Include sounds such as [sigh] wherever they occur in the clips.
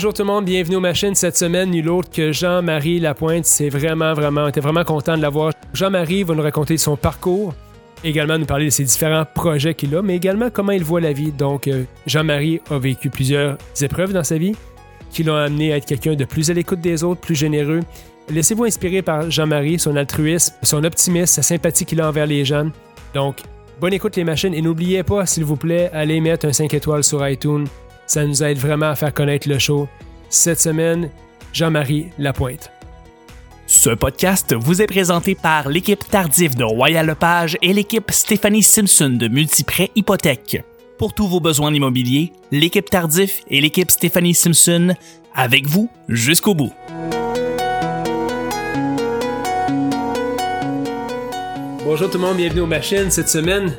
bonjour tout le monde, bienvenue aux machines cette semaine, nul autre que Jean-Marie Lapointe. C'est vraiment, vraiment, on était vraiment content de l'avoir. Jean-Marie va nous raconter son parcours, également nous parler de ses différents projets qu'il a, mais également comment il voit la vie. Donc, euh, Jean-Marie a vécu plusieurs épreuves dans sa vie qui l'ont amené à être quelqu'un de plus à l'écoute des autres, plus généreux. Laissez-vous inspirer par Jean-Marie, son altruisme, son optimisme, sa sympathie qu'il a envers les jeunes. Donc, bonne écoute les machines et n'oubliez pas, s'il vous plaît, allez mettre un 5 étoiles sur iTunes. Ça nous aide vraiment à faire connaître le show. Cette semaine, Jean-Marie Lapointe. Ce podcast vous est présenté par l'équipe Tardif de Royal Lepage et l'équipe Stéphanie Simpson de Multiprêt Hypothèque. Pour tous vos besoins immobiliers, l'équipe Tardif et l'équipe Stéphanie Simpson avec vous jusqu'au bout. Bonjour tout le monde, bienvenue aux machines. Cette semaine,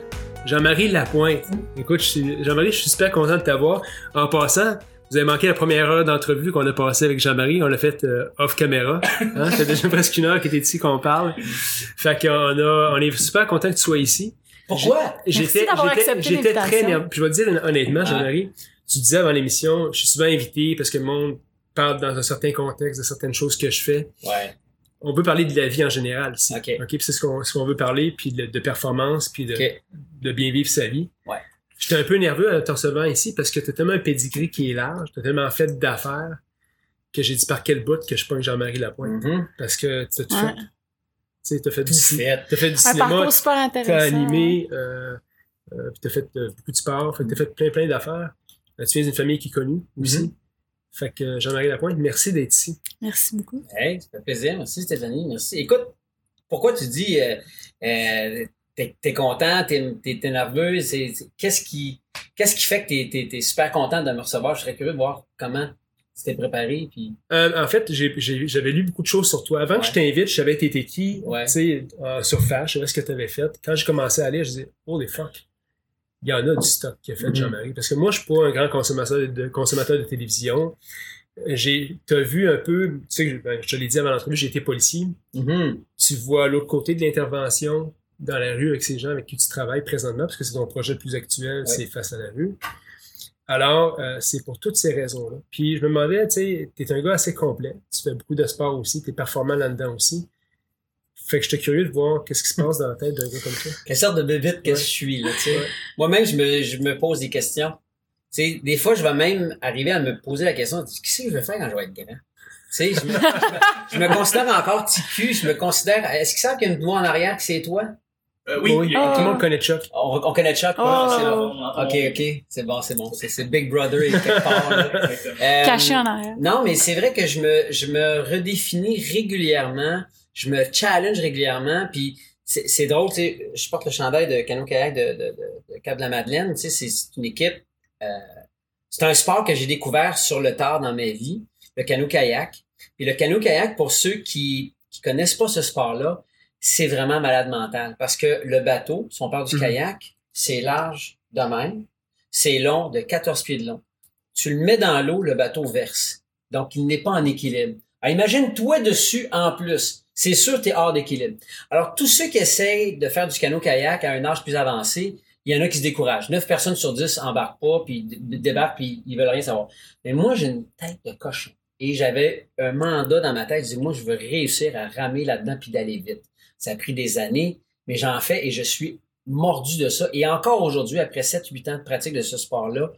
Jean-Marie Lapointe. Écoute, je Jean-Marie, je suis super content de t'avoir. En passant, vous avez manqué la première heure d'entrevue qu'on a passée avec Jean-Marie. On l'a fait euh, off caméra. [laughs] Hein? Ça fait déjà presque une heure qu'il était ici qu'on parle. Fait qu'on a, on est super content que tu sois ici. Pourquoi? J'étais, j'étais, très nerveux. Puis je vais te dire honnêtement, Jean-Marie, tu disais avant l'émission, je suis souvent invité parce que le monde parle dans un certain contexte de certaines choses que je fais. Ouais. On peut parler de la vie en général. ici. Ok. OK, puis c'est ce qu'on, ce qu'on veut parler, puis de, de performance, puis de, de bien vivre sa vie. Ouais. J'étais un peu nerveux en te recevant ici parce que t'as tellement un pedigree qui est large, t'as tellement fait d'affaires que j'ai dit par quel bout que je pogne Jean-Marie Lapointe. Mhm. Parce que t'as tout Ouais. fait. Tu sais, t'as fait du, Tout fait. t'as fait du Un cinéma, parcours super intéressant. t'as animé, euh, euh, puis t'as fait euh, beaucoup de sport, t'as fait plein plein d'affaires. Euh, tu viens d'une famille qui est connue aussi. Mhm. Fait que Jean-Marie Lapointe, merci d'être ici. Merci beaucoup. Hey, ça fait plaisir. Merci, Stéphanie. Merci. Écoute, pourquoi tu dis euh, euh, t'es, t'es content, t'es, t'es, t'es nerveux? Qu'est-ce qui qu'est-ce qui fait que t'es, t'es super content de me recevoir? Je serais curieux de voir comment tu t'es préparé. Puis... Euh, en fait, j'avais lu beaucoup de choses sur toi. Avant que je t'invite, je savais t'étais qui, Ouais. tu sais, en surface, je savais ce que tu avais fait. Quand j'ai commencé à aller, je disais, holy fuck, il y en a du stock qui a fait Mhm. Jean-Marie. Parce que moi, je suis pas un grand consommateur de, consommateur de télévision. J'ai, t'as vu un peu, tu sais, ben, je te l'ai dit avant l'entrevue, j'ai été policier. Mhm. Tu vois l'autre côté de l'intervention dans la rue avec ces gens avec qui tu travailles présentement, parce que c'est ton projet le plus actuel, c'est face à la rue. Alors, euh, c'est pour toutes ces raisons-là. Puis je me demandais, tu sais, t'es un gars assez complet, tu fais beaucoup de sport aussi, t'es performant là-dedans aussi. Fait que j'étais curieux de voir qu'est-ce qui se passe dans la tête d'un gars comme toi. Quelle sorte de bébite que Ouais. je suis, là, tu sais. Ouais. Moi-même, je me, je me pose des questions. Tu sais, des fois, je vais même arriver à me poser la question, qu'est-ce que je vais faire quand je vais être grand? Tu sais, je me, je me- je me considère encore ticu, je me considère, est-ce qu'ils savent qu'il y a une voix en arrière que c'est toi? Euh, oui, tout le monde connaît Chuck. On, on connaît Chuck, ouais, Oh. c'est bon. Ok, ok, c'est bon, c'est bon. C'est, Big Brother et quelque part. Euh, Caché en arrière. Non, mais c'est vrai que je me, je me redéfinis régulièrement, je me challenge régulièrement, puis c'est, drôle, tu sais, je porte le chandail de Cano Kayak de, de, de, de Cap de la Madeleine, tu sais, c'est, une équipe, euh, c'est un sport que j'ai découvert sur le tard dans ma vie, le cano kayak. Puis le cano kayak, pour ceux qui qui connaissent pas ce sport-là, c'est vraiment malade mental parce que le bateau, si on parle du Mhm. kayak, c'est large de même, c'est long de 14 pieds de long. Tu le mets dans l'eau, le bateau verse. Donc, il n'est pas en équilibre. Alors, imagine-toi dessus en plus. C'est sûr, tu es hors d'équilibre. Alors, tous ceux qui essayent de faire du canot-kayak à un âge plus avancé, il y en a qui se découragent. 9 personnes sur 10 embarquent pas, puis débarquent, puis ils veulent rien savoir. Mais moi, j'ai une tête de cochon. Et j'avais un mandat dans ma tête. Je dis, moi, je veux réussir à ramer là-dedans puis d'aller vite. Ça a pris des années, mais j'en fais et je suis mordu de ça. Et encore aujourd'hui, après 7-8 ans de pratique de ce sport-là,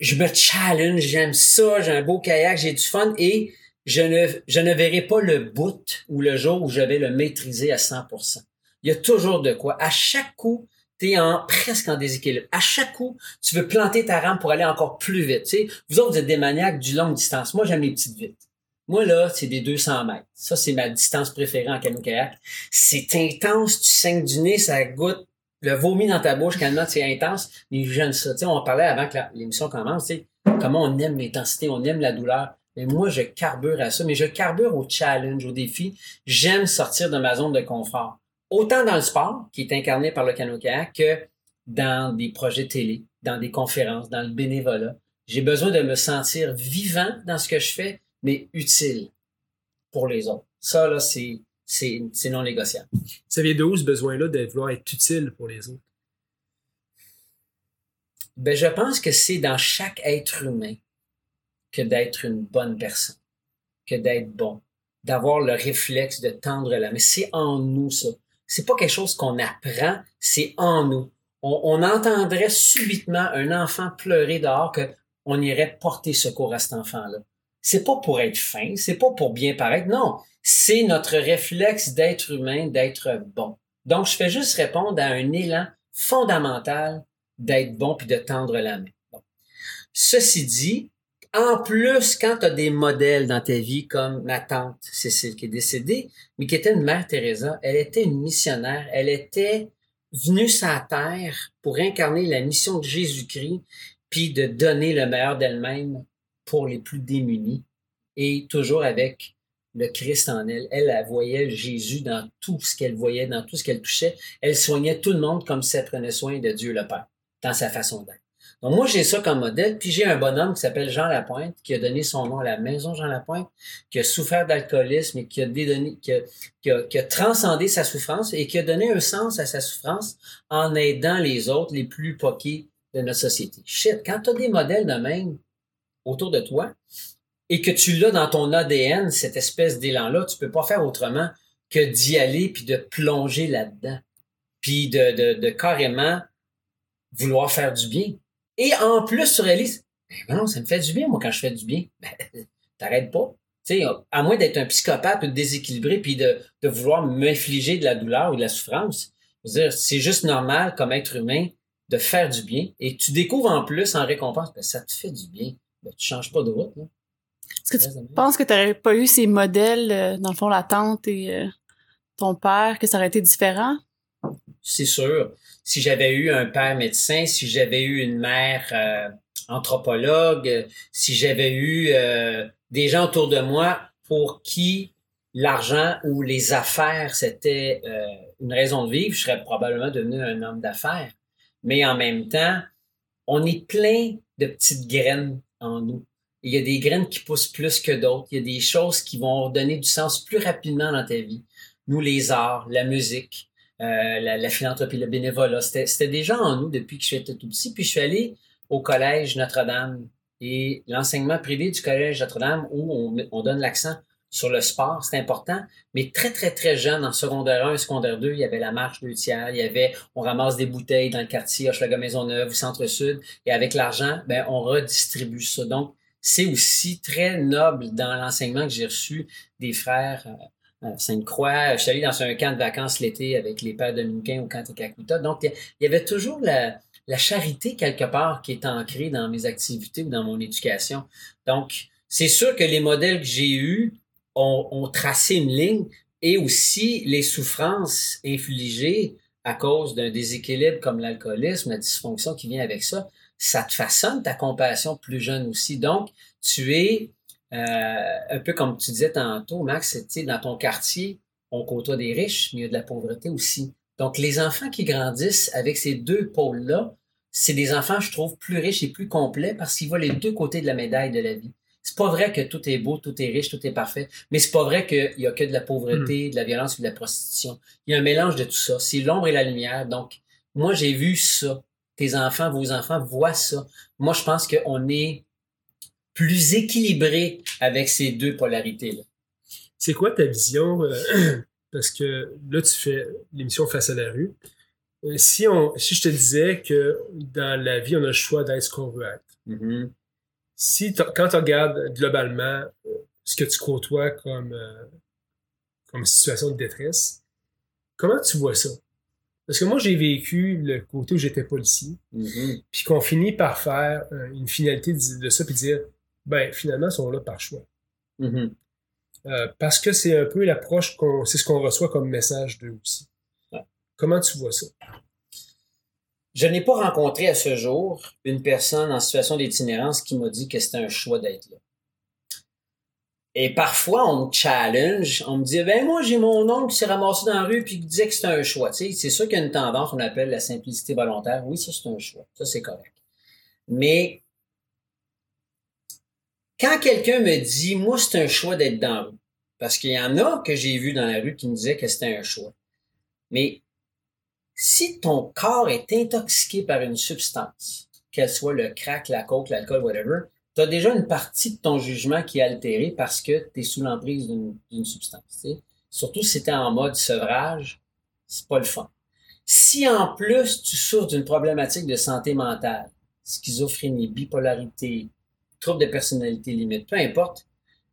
je me challenge, j'aime ça, j'ai un beau kayak, j'ai du fun et je ne, je ne verrai pas le bout ou le jour où je vais le maîtriser à 100%. Il y a toujours de quoi. À chaque coup, tu es en, presque en déséquilibre. À chaque coup, tu veux planter ta rampe pour aller encore plus vite. Vous autres, vous êtes des maniaques du longue distance. Moi, j'aime les petites vites. Moi, là, c'est des 200 mètres. Ça, c'est ma distance préférée en canoë-kayak. C'est intense, tu saignes du nez, ça goûte le vomi dans ta bouche, quand c'est intense. Mais j'aime ça. Tu on parlait avant que l'émission commence, comment on aime l'intensité, on aime la douleur. Mais moi, je carbure à ça, mais je carbure au challenge, au défi. J'aime sortir de ma zone de confort. Autant dans le sport, qui est incarné par le canoë-kayak, que dans des projets télé, dans des conférences, dans le bénévolat. J'ai besoin de me sentir vivant dans ce que je fais, mais utile pour les autres. Ça, là, c'est, c'est, c'est non négociable. Ça vient de où ce besoin-là de vouloir être utile pour les autres? Ben, je pense que c'est dans chaque être humain. Que d'être une bonne personne, que d'être bon, d'avoir le réflexe de tendre la main. C'est en nous, ça. C'est pas quelque chose qu'on apprend, c'est en nous. On, entendrait subitement un enfant pleurer dehors que on irait porter secours à cet enfant-là. C'est pas pour être fin, c'est pas pour bien paraître, non. C'est notre réflexe d'être humain, d'être bon. Donc, je fais juste répondre à un élan fondamental d'être bon puis de tendre la main. Ceci dit, en plus, quand tu as des modèles dans ta vie comme ma tante Cécile qui est décédée, mais qui était une mère Teresa, elle était une missionnaire, elle était venue sur la terre pour incarner la mission de Jésus-Christ, puis de donner le meilleur d'elle-même pour les plus démunis, et toujours avec le Christ en elle. Elle, elle voyait Jésus dans tout ce qu'elle voyait, dans tout ce qu'elle touchait. Elle soignait tout le monde comme si elle prenait soin de Dieu le Père, dans sa façon d'être. Donc moi, j'ai ça comme modèle, puis j'ai un bonhomme qui s'appelle Jean Lapointe, qui a donné son nom à la maison Jean Lapointe, qui a souffert d'alcoolisme et qui a, dédonné, qui, a, qui, a, qui a transcendé sa souffrance et qui a donné un sens à sa souffrance en aidant les autres, les plus poqués de notre société. Shit, quand tu as des modèles de même autour de toi et que tu l'as dans ton ADN, cette espèce d'élan-là, tu peux pas faire autrement que d'y aller puis de plonger là-dedans, puis de, de, de carrément vouloir faire du bien. Et en plus, tu réalises, ben non, ça me fait du bien, moi, quand je fais du bien. [laughs] Ben, t'arrêtes pas. sais, à moins d'être un psychopathe ou de déséquilibré puis de, de vouloir m'infliger de la douleur ou de la souffrance. C'est juste normal comme être humain de faire du bien. Et tu découvres en plus en récompense, ben, ça te fait du bien. Ben, tu changes pas de route. Est-ce que tu penses que tu n'aurais pas eu ces modèles, euh, dans le fond, la tante et euh, ton père, que ça aurait été différent? C'est sûr si j'avais eu un père médecin, si j'avais eu une mère euh, anthropologue, si j'avais eu euh, des gens autour de moi pour qui l'argent ou les affaires, c'était euh, une raison de vivre, je serais probablement devenu un homme d'affaires. Mais en même temps, on est plein de petites graines en nous. Il y a des graines qui poussent plus que d'autres. Il y a des choses qui vont donner du sens plus rapidement dans ta vie. Nous, les arts, la musique, euh, la, la, philanthropie, le bénévolat. C'était déjà en nous depuis que je j'étais tout petit. Puis je suis allé au collège Notre-Dame et l'enseignement privé du collège Notre-Dame où on, on donne l'accent sur le sport, c'est important, mais très, très, très jeune, en secondaire 1 et secondaire 2, il y avait la marche deux tiers, il y avait, on ramasse des bouteilles dans le quartier, Hochelaga Maisonneuve ou Centre-Sud, et avec l'argent, ben, on redistribue ça. Donc, c'est aussi très noble dans l'enseignement que j'ai reçu des frères euh, Sainte-Croix. Je suis allé dans un camp de vacances l'été avec les pères dominicains au camp de Kakuta. Donc, il y avait toujours la, charité quelque part qui est ancrée dans mes activités ou dans mon éducation. Donc, c'est sûr que les modèles que j'ai eus ont, ont, tracé une ligne et aussi les souffrances infligées à cause d'un déséquilibre comme l'alcoolisme, la dysfonction qui vient avec ça, ça te façonne ta compassion plus jeune aussi. Donc, tu es euh, un peu comme tu disais tantôt, Max, dans ton quartier, on côtoie des riches, mais il y a de la pauvreté aussi. Donc, les enfants qui grandissent avec ces deux pôles-là, c'est des enfants, je trouve, plus riches et plus complets parce qu'ils voient les deux côtés de la médaille de la vie. C'est pas vrai que tout est beau, tout est riche, tout est parfait, mais c'est pas vrai qu'il y a que de la pauvreté, hmm. de la violence ou de la prostitution. Il y a un mélange de tout ça. C'est l'ombre et la lumière. Donc, moi, j'ai vu ça. Tes enfants, vos enfants voient ça. Moi, je pense qu'on est plus équilibré avec ces deux polarités-là. C'est quoi ta vision? Euh, [clears throat] parce que là, tu fais l'émission Face à la rue. Euh, si, on, si je te disais que dans la vie, on a le choix d'être ce qu'on veut être. Mm-hmm. Si quand tu regardes globalement euh, ce que tu côtoies comme, comme situation de détresse, comment tu vois ça? Parce que moi, j'ai vécu le côté où j'étais policier, mm-hmm. puis qu'on finit par faire une finalité de, de ça, puis dire ben finalement, sont là par choix. Mm-hmm. Euh, parce que c'est un peu l'approche qu'on, c'est ce qu'on reçoit comme message d'eux aussi. Comment tu vois ça? Je n'ai pas rencontré à ce jour une personne en situation d'itinérance qui m'a dit que c'était un choix d'être là. Et parfois, on me challenge, on me dit, ben moi, j'ai mon oncle qui s'est ramassé dans la rue puis qui disait que c'était un choix. Tu sais, c'est sûr qu'il y a une tendance, on appelle la simplicité volontaire. Oui, ça, c'est un choix. Ça, c'est correct. Mais quand quelqu'un me dit, moi, c'est un choix d'être dans la rue, parce qu'il y en a que j'ai vu dans la rue qui me disaient que c'était un choix. Mais si ton corps est intoxiqué par une substance, qu'elle soit le crack, la coke, l'alcool, whatever, tu as déjà une partie de ton jugement qui est altérée parce que tu es sous l'emprise d'une substance. Surtout si tu en mode sevrage, c'est pas le fun. Si en plus tu souffres d'une problématique de santé mentale, schizophrénie, bipolarité, trouble de personnalité limite, peu importe,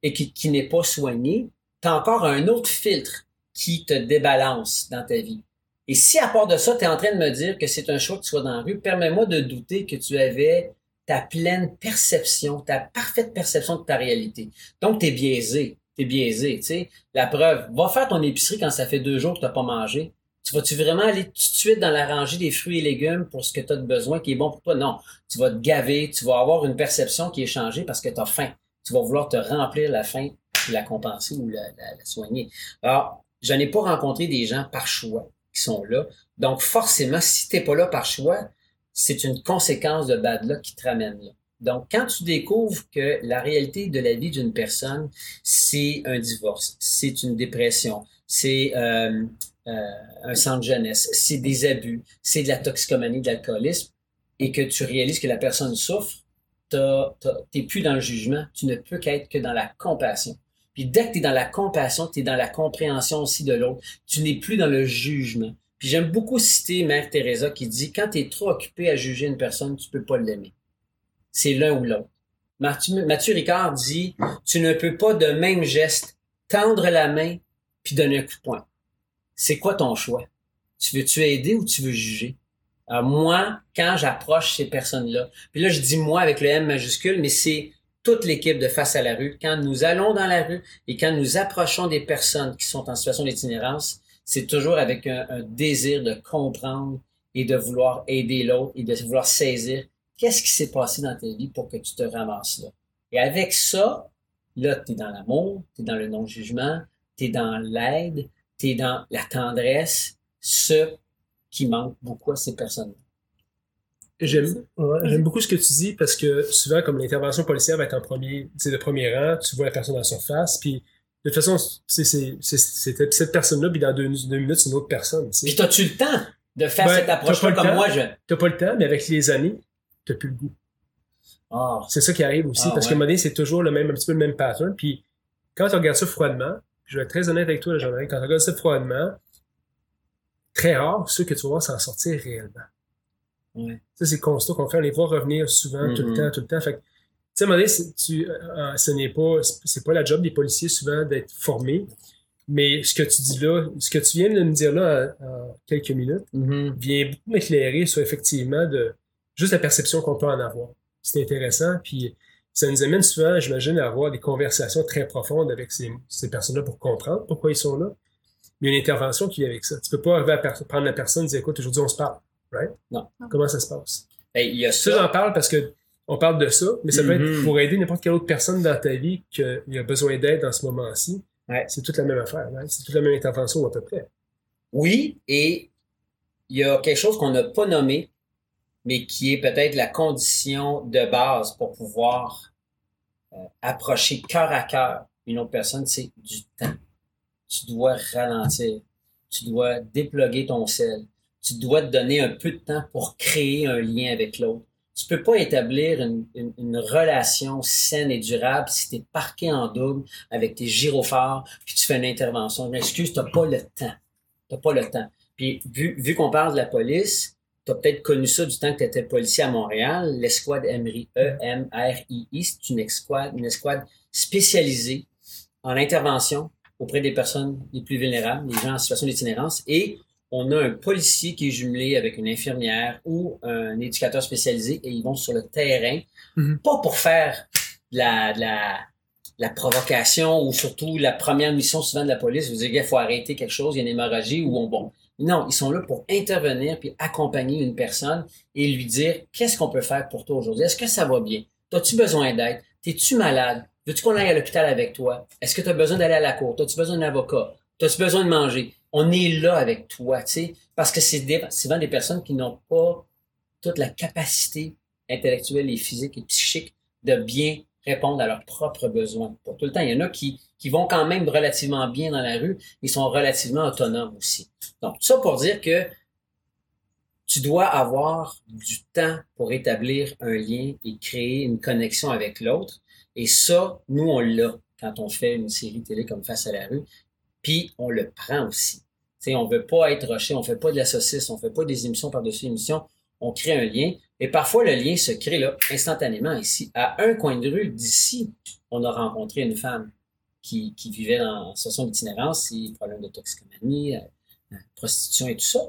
et qui, qui n'est pas soigné, tu as encore un autre filtre qui te débalance dans ta vie. Et si à part de ça, tu es en train de me dire que c'est un choix que tu sois dans la rue, permets-moi de douter que tu avais ta pleine perception, ta parfaite perception de ta réalité. Donc, tu es biaisé. Tu es biaisé, tu sais. La preuve, va faire ton épicerie quand ça fait deux jours que tu pas mangé. Tu vas-tu vraiment aller tout de suite dans la rangée des fruits et légumes pour ce que tu as de besoin qui est bon pour toi? Non. Tu vas te gaver, tu vas avoir une perception qui est changée parce que tu as faim. Tu vas vouloir te remplir la faim, la compenser ou la, soigner. Alors, je n'ai pas rencontré des gens par choix qui sont là. Donc, forcément, si t'es pas là par choix, c'est une conséquence de bad luck qui te ramène là. Donc, quand tu découvres que la réalité de la vie d'une personne, c'est un divorce, c'est une dépression, c'est euh, euh, un centre jeunesse, c'est des abus, c'est de la toxicomanie, de l'alcoolisme, et que tu réalises que la personne souffre, t'es plus dans le jugement, tu ne peux qu'être que dans la compassion. Puis dès que tu es dans la compassion, tu es dans la compréhension aussi de l'autre. Tu n'es plus dans le jugement. Puis j'aime beaucoup citer Mère Teresa qui dit quand tu es trop occupé à juger une personne, tu peux pas l'aimer. C'est l'un ou l'autre. Mathieu, Ricard dit tu ne peux pas de même geste tendre la main puis donner un coup de poing. C'est quoi ton choix? Tu veux-tu aider ou tu veux juger? Alors moi, quand j'approche ces personnes-là, puis là je dis moi avec le M majuscule, mais c'est toute l'équipe de Face à la rue, quand nous allons dans la rue et quand nous approchons des personnes qui sont en situation d'itinérance, c'est toujours avec un, désir de comprendre et de vouloir aider l'autre et de vouloir saisir qu'est-ce qui s'est passé dans ta vie pour que tu te ramasses là. Et avec ça, là, tu es dans l'amour, tu es dans le non-jugement, tu es dans l'aide, tu es dans la tendresse, ce qui manque beaucoup à ces personnes-là. J'aime j'aime beaucoup ce que tu dis parce que souvent, comme l'intervention policière va être en premier, c'est de premier rang, tu vois la personne en surface, puis de toute façon, c'est cette personne-là, puis dans deux, minutes, c'est une autre personne. T'sais. Puis t'as-tu le temps de faire ben, cette approche-là comme moi? Je... T'as pas le temps, mais avec les années, t'as plus le goût. Oh. C'est ça qui arrive aussi, ah, parce que qu'à un moment donné, c'est toujours le même, un petit peu le même pattern. Puis quand tu regardes ça froidement, je vais être très honnête avec toi, jean quand tu regardes ça froidement, très rare ceux que tu vas voir s'en sortir réellement. Ça, c'est le constat qu'on fait. On les voit revenir souvent, tout le mm-hmm. temps, tout le temps. Fait tu sais, à un moment donné, tu, euh, euh, ce n'est pas, c'est pas la job des policiers souvent d'être formés. Mais ce que tu dis là, ce que tu viens de me dire là en, quelques minutes, mm-hmm. vient beaucoup m'éclairer sur effectivement de juste la perception qu'on peut en avoir. C'est intéressant. Puis ça nous amène souvent, j'imagine, à avoir des conversations très profondes avec ces, ces personnes-là pour comprendre pourquoi ils sont là. Il y a une intervention qui vient avec ça. Tu peux pas arriver à prendre la personne et dire écoute, aujourd'hui on se parle. Non. Comment ça se passe? Ben, il y a ça. j'en parle parce que on parle de ça, mais ça peut être mm-hmm. pour aider n'importe quelle autre personne dans ta vie qui a besoin d'aide dans ce moment-ci. C'est toute la même affaire, c'est toute la même intervention à peu près. Oui, et il y a quelque chose qu'on n'a pas nommé, mais qui est peut-être la condition de base pour pouvoir euh, approcher cœur à cœur une autre personne, c'est du temps. Tu dois ralentir. Tu dois déploguer ton sel tu dois te donner un peu de temps pour créer un lien avec l'autre. Tu peux pas établir une, une, relation saine et durable si tu es parqué en double avec tes gyrophares, puis tu fais une intervention. Excuse, tu pas le temps. Tu pas le temps. Puis vu, vu qu'on parle de la police, tu as peut-être connu ça du temps que tu étais policier à Montréal, l'escouade EMRI, E-M-R-I-I, c'est une escouade, une escouade spécialisée en intervention auprès des personnes les plus vulnérables, les gens en situation d'itinérance, et on a un policier qui est jumelé avec une infirmière ou un éducateur spécialisé et ils vont sur le terrain, mhm. pas pour faire la, la, la provocation ou surtout la première mission souvent de la police, vous dire il faut arrêter quelque chose, il y a une hémorragie ou on bon. Non, ils sont là pour intervenir puis accompagner une personne et lui dire qu'est-ce qu'on peut faire pour toi aujourd'hui? Est-ce que ça va bien? As-tu besoin d'aide? T'es-tu malade? Veux-tu qu'on aille à l'hôpital avec toi? Est-ce que tu as besoin d'aller à la cour? As-tu besoin d'un avocat? As-tu besoin de manger? on est là avec toi, tu sais, parce que c'est souvent des personnes qui n'ont pas toute la capacité intellectuelle et physique et psychique de bien répondre à leurs propres besoins. Pour tout le temps, il y en a qui, qui vont quand même relativement bien dans la rue, ils sont relativement autonomes aussi. Donc, tout ça pour dire que tu dois avoir du temps pour établir un lien et créer une connexion avec l'autre. Et ça, nous, on l'a quand on fait une série télé comme Face à la rue. Puis, on le prend aussi. on veut pas être rushé, on fait pas de la saucisse, on fait pas des émissions par-dessus émissions. On crée un lien. Et parfois, le lien se crée là, instantanément ici. À un coin de rue d'ici, on a rencontré une femme qui, qui vivait dans situation d'itinérance, problème de toxicomanie, euh, prostitution et tout ça.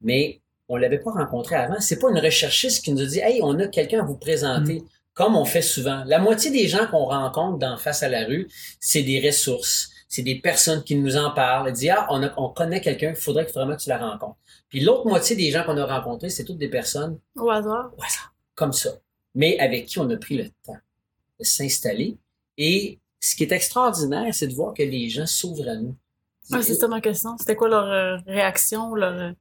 Mais on l'avait pas rencontré avant. C'est pas une recherchiste qui nous a dit, hey, on a quelqu'un à vous présenter. Mm. Comme on fait souvent. La moitié des gens qu'on rencontre dans face à la rue, c'est des ressources. C'est des personnes qui nous en parlent. Ils disent, ah, on, on connaît quelqu'un, il faudrait que vraiment tu la rencontres. Puis l'autre moitié des gens qu'on a rencontrés, c'est toutes des personnes. Au hasard. Au hasard. Comme ça. Mais avec qui on a pris le temps de s'installer. Et ce qui est extraordinaire, c'est de voir que les gens s'ouvrent à nous. C'est ça ma question. C'était quoi leur euh, réaction, leur, euh,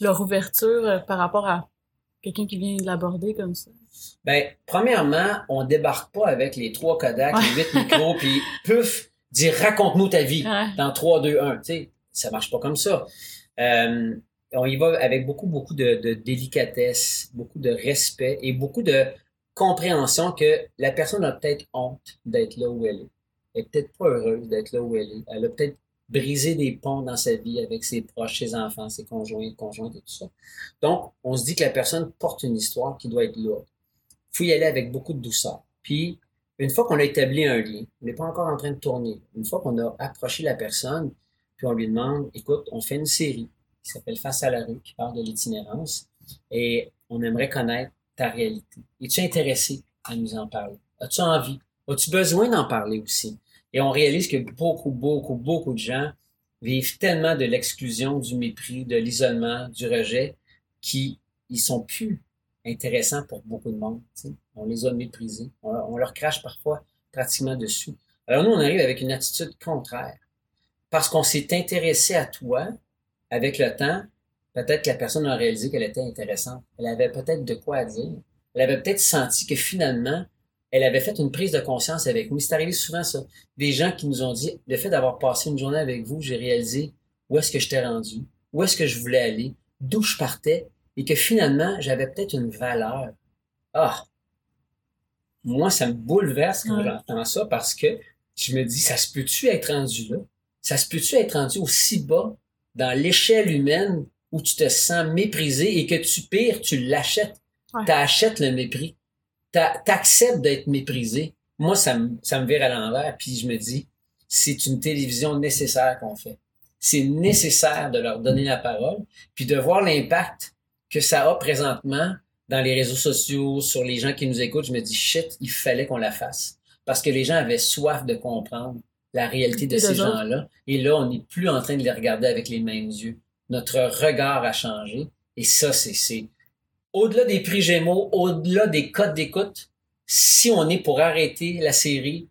leur ouverture euh, par rapport à quelqu'un qui vient l'aborder comme ça? Ben, premièrement, on débarque pas avec les trois Kodak, les huit micros, puis puf, dire raconte-nous ta vie dans 3, 2, 1. Tu sais, ça marche pas comme ça. Euh, on y va avec beaucoup, beaucoup de, de, délicatesse, beaucoup de respect et beaucoup de compréhension que la personne a peut-être honte d'être là où elle est. Elle est peut-être pas heureuse d'être là où elle est. Elle a peut-être briser des ponts dans sa vie avec ses proches, ses enfants, ses conjoints, conjointes et tout ça. Donc, on se dit que la personne porte une histoire qui doit être lourde. Il faut y aller avec beaucoup de douceur. Puis, une fois qu'on a établi un lien, on n'est pas encore en train de tourner. Une fois qu'on a approché la personne, puis on lui demande, écoute, on fait une série qui s'appelle Face à la rue, qui parle de l'itinérance, et on aimerait connaître ta réalité. Es-tu intéressé à nous en parler? As-tu envie? As-tu besoin d'en parler aussi? Et on réalise que beaucoup, beaucoup, beaucoup de gens vivent tellement de l'exclusion, du mépris, de l'isolement, du rejet, qui ils sont plus intéressants pour beaucoup de monde. On les a méprisés. On, leur crache parfois pratiquement dessus. Alors nous, on arrive avec une attitude contraire. Parce qu'on s'est intéressé à toi, avec le temps, peut-être que la personne a réalisé qu'elle était intéressante. Elle avait peut-être de quoi dire. Elle avait peut-être senti que finalement, elle avait fait une prise de conscience avec nous. C'est arrivé souvent ça. Des gens qui nous ont dit, le fait d'avoir passé une journée avec vous, j'ai réalisé où est-ce que je t'ai rendu, où est-ce que je voulais aller, d'où je partais, et que finalement, j'avais peut-être une valeur. Ah! Moi, ça me bouleverse quand j'entends ça parce que je me dis, ça se peut-tu être rendu là? Ça se peut-tu être rendu aussi bas dans l'échelle humaine où tu te sens méprisé et que tu pires, tu l'achètes? Tu achètes le mépris t'acceptes d'être méprisé. Moi, ça me, ça me vire à l'envers, puis je me dis, c'est une télévision nécessaire qu'on fait. C'est nécessaire de leur donner la parole, puis de voir l'impact que ça a présentement dans les réseaux sociaux, sur les gens qui nous écoutent. Je me dis, shit, il fallait qu'on la fasse. Parce que les gens avaient soif de comprendre la réalité de ces gens-là. Et là, on n'est plus en train de les regarder avec les mêmes yeux. Notre regard a changé. Et ça, c'est, au-delà des prix Gémeaux, au-delà des codes d'écoute, si on est pour arrêter la série,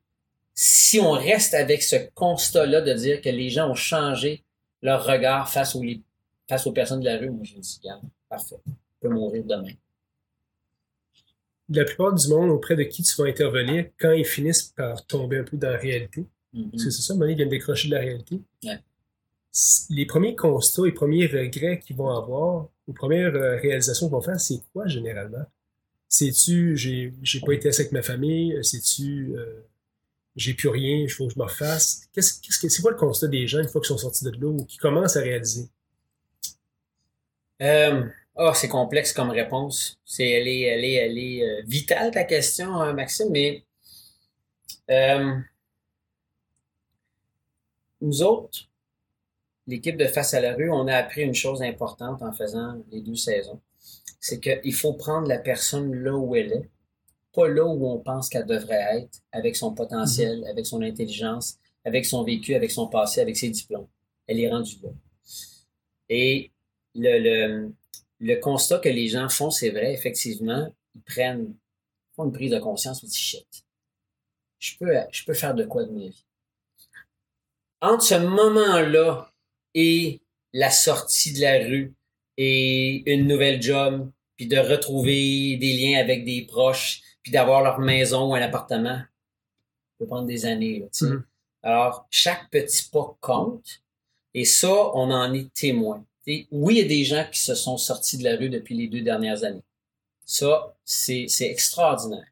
si on reste avec ce constat-là de dire que les gens ont changé leur regard face aux, face aux personnes de la rue, moi je me dis, regarde, parfait, on peut mourir demain. La plupart du monde auprès de qui tu vas intervenir, quand ils finissent par tomber un peu dans la réalité, mm-hmm. c'est ça, ils viennent décrocher de la réalité. Les premiers constats, les premiers regrets qu'ils vont avoir, les premières euh, réalisations qu'on fait, c'est quoi généralement? C'est-tu, j'ai, j'ai pas été avec ma famille? C'est-tu, euh, j'ai plus rien, il faut que je me refasse? Qu'est-ce, qu'est-ce que, c'est quoi le constat des gens une fois qu'ils sont sortis de l'eau ou qui commencent à réaliser? Euh, oh, c'est complexe comme réponse. C'est, elle est, elle vitale ta question, hein, Maxime, mais nous autres, l'équipe de Face à la rue, on a appris une chose importante en faisant les deux saisons. C'est qu'il faut prendre la personne là où elle est, pas là où on pense qu'elle devrait être, avec son potentiel, mhm. avec son intelligence, avec son vécu, avec son passé, avec ses diplômes. Elle est rendue là. Et le, le, le constat que les gens font, c'est vrai, effectivement, ils prennent font une prise de conscience, ils disent shit. Je peux, je peux faire de quoi de ma vie? Entre ce moment-là et la sortie de la rue et une nouvelle job, puis de retrouver des liens avec des proches, puis d'avoir leur maison ou un appartement, ça peut prendre des années. Là, mm-hmm. Alors, chaque petit pas compte, et ça, on en est témoin. oui, il y a des gens qui se sont sortis de la rue depuis les deux dernières années. Ça, c'est extraordinaire.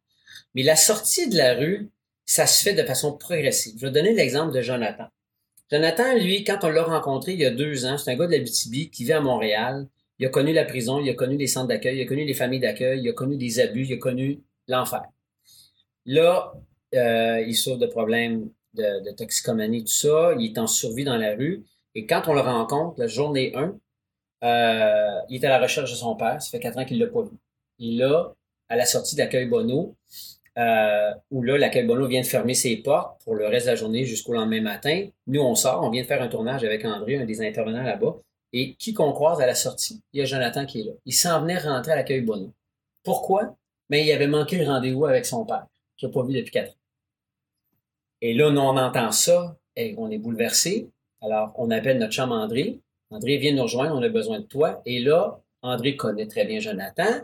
Mais la sortie de la rue, ça se fait de façon progressive. Je vais donner l'exemple de Jonathan. Jonathan, lui, quand on l'a rencontré il y a deux ans, c'est un gars de la BTB qui vit à Montréal. Il a connu la prison, il a connu les centres d'accueil, il a connu les familles d'accueil, il a connu des abus, il a connu l'enfer. Là, euh, il souffre de problèmes de, toxicomanie, tout ça. Il est en survie dans la rue. Et quand on le rencontre, la journée 1, euh, il est à la recherche de son père. Ça fait quatre ans qu'il ne l'a pas vu. Et là, à la sortie d'accueil Bono, euh, où là, l'accueil Bono vient de fermer ses portes pour le reste de la journée jusqu'au lendemain matin. Nous, on sort, on vient de faire un tournage avec André, un des intervenants là-bas. Et qui qu'on croise à la sortie? Il y a Jonathan qui est là. Il s'en venait rentrer à l'accueil Bono. Pourquoi? Mais il avait manqué le rendez-vous avec son père, qu'il n'a pas vu depuis quatre ans. Et là, nous, on entend ça, et on est bouleversé. Alors, on appelle notre chum André. André, viens nous rejoindre, on a besoin de toi. Et là, André connaît très bien Jonathan.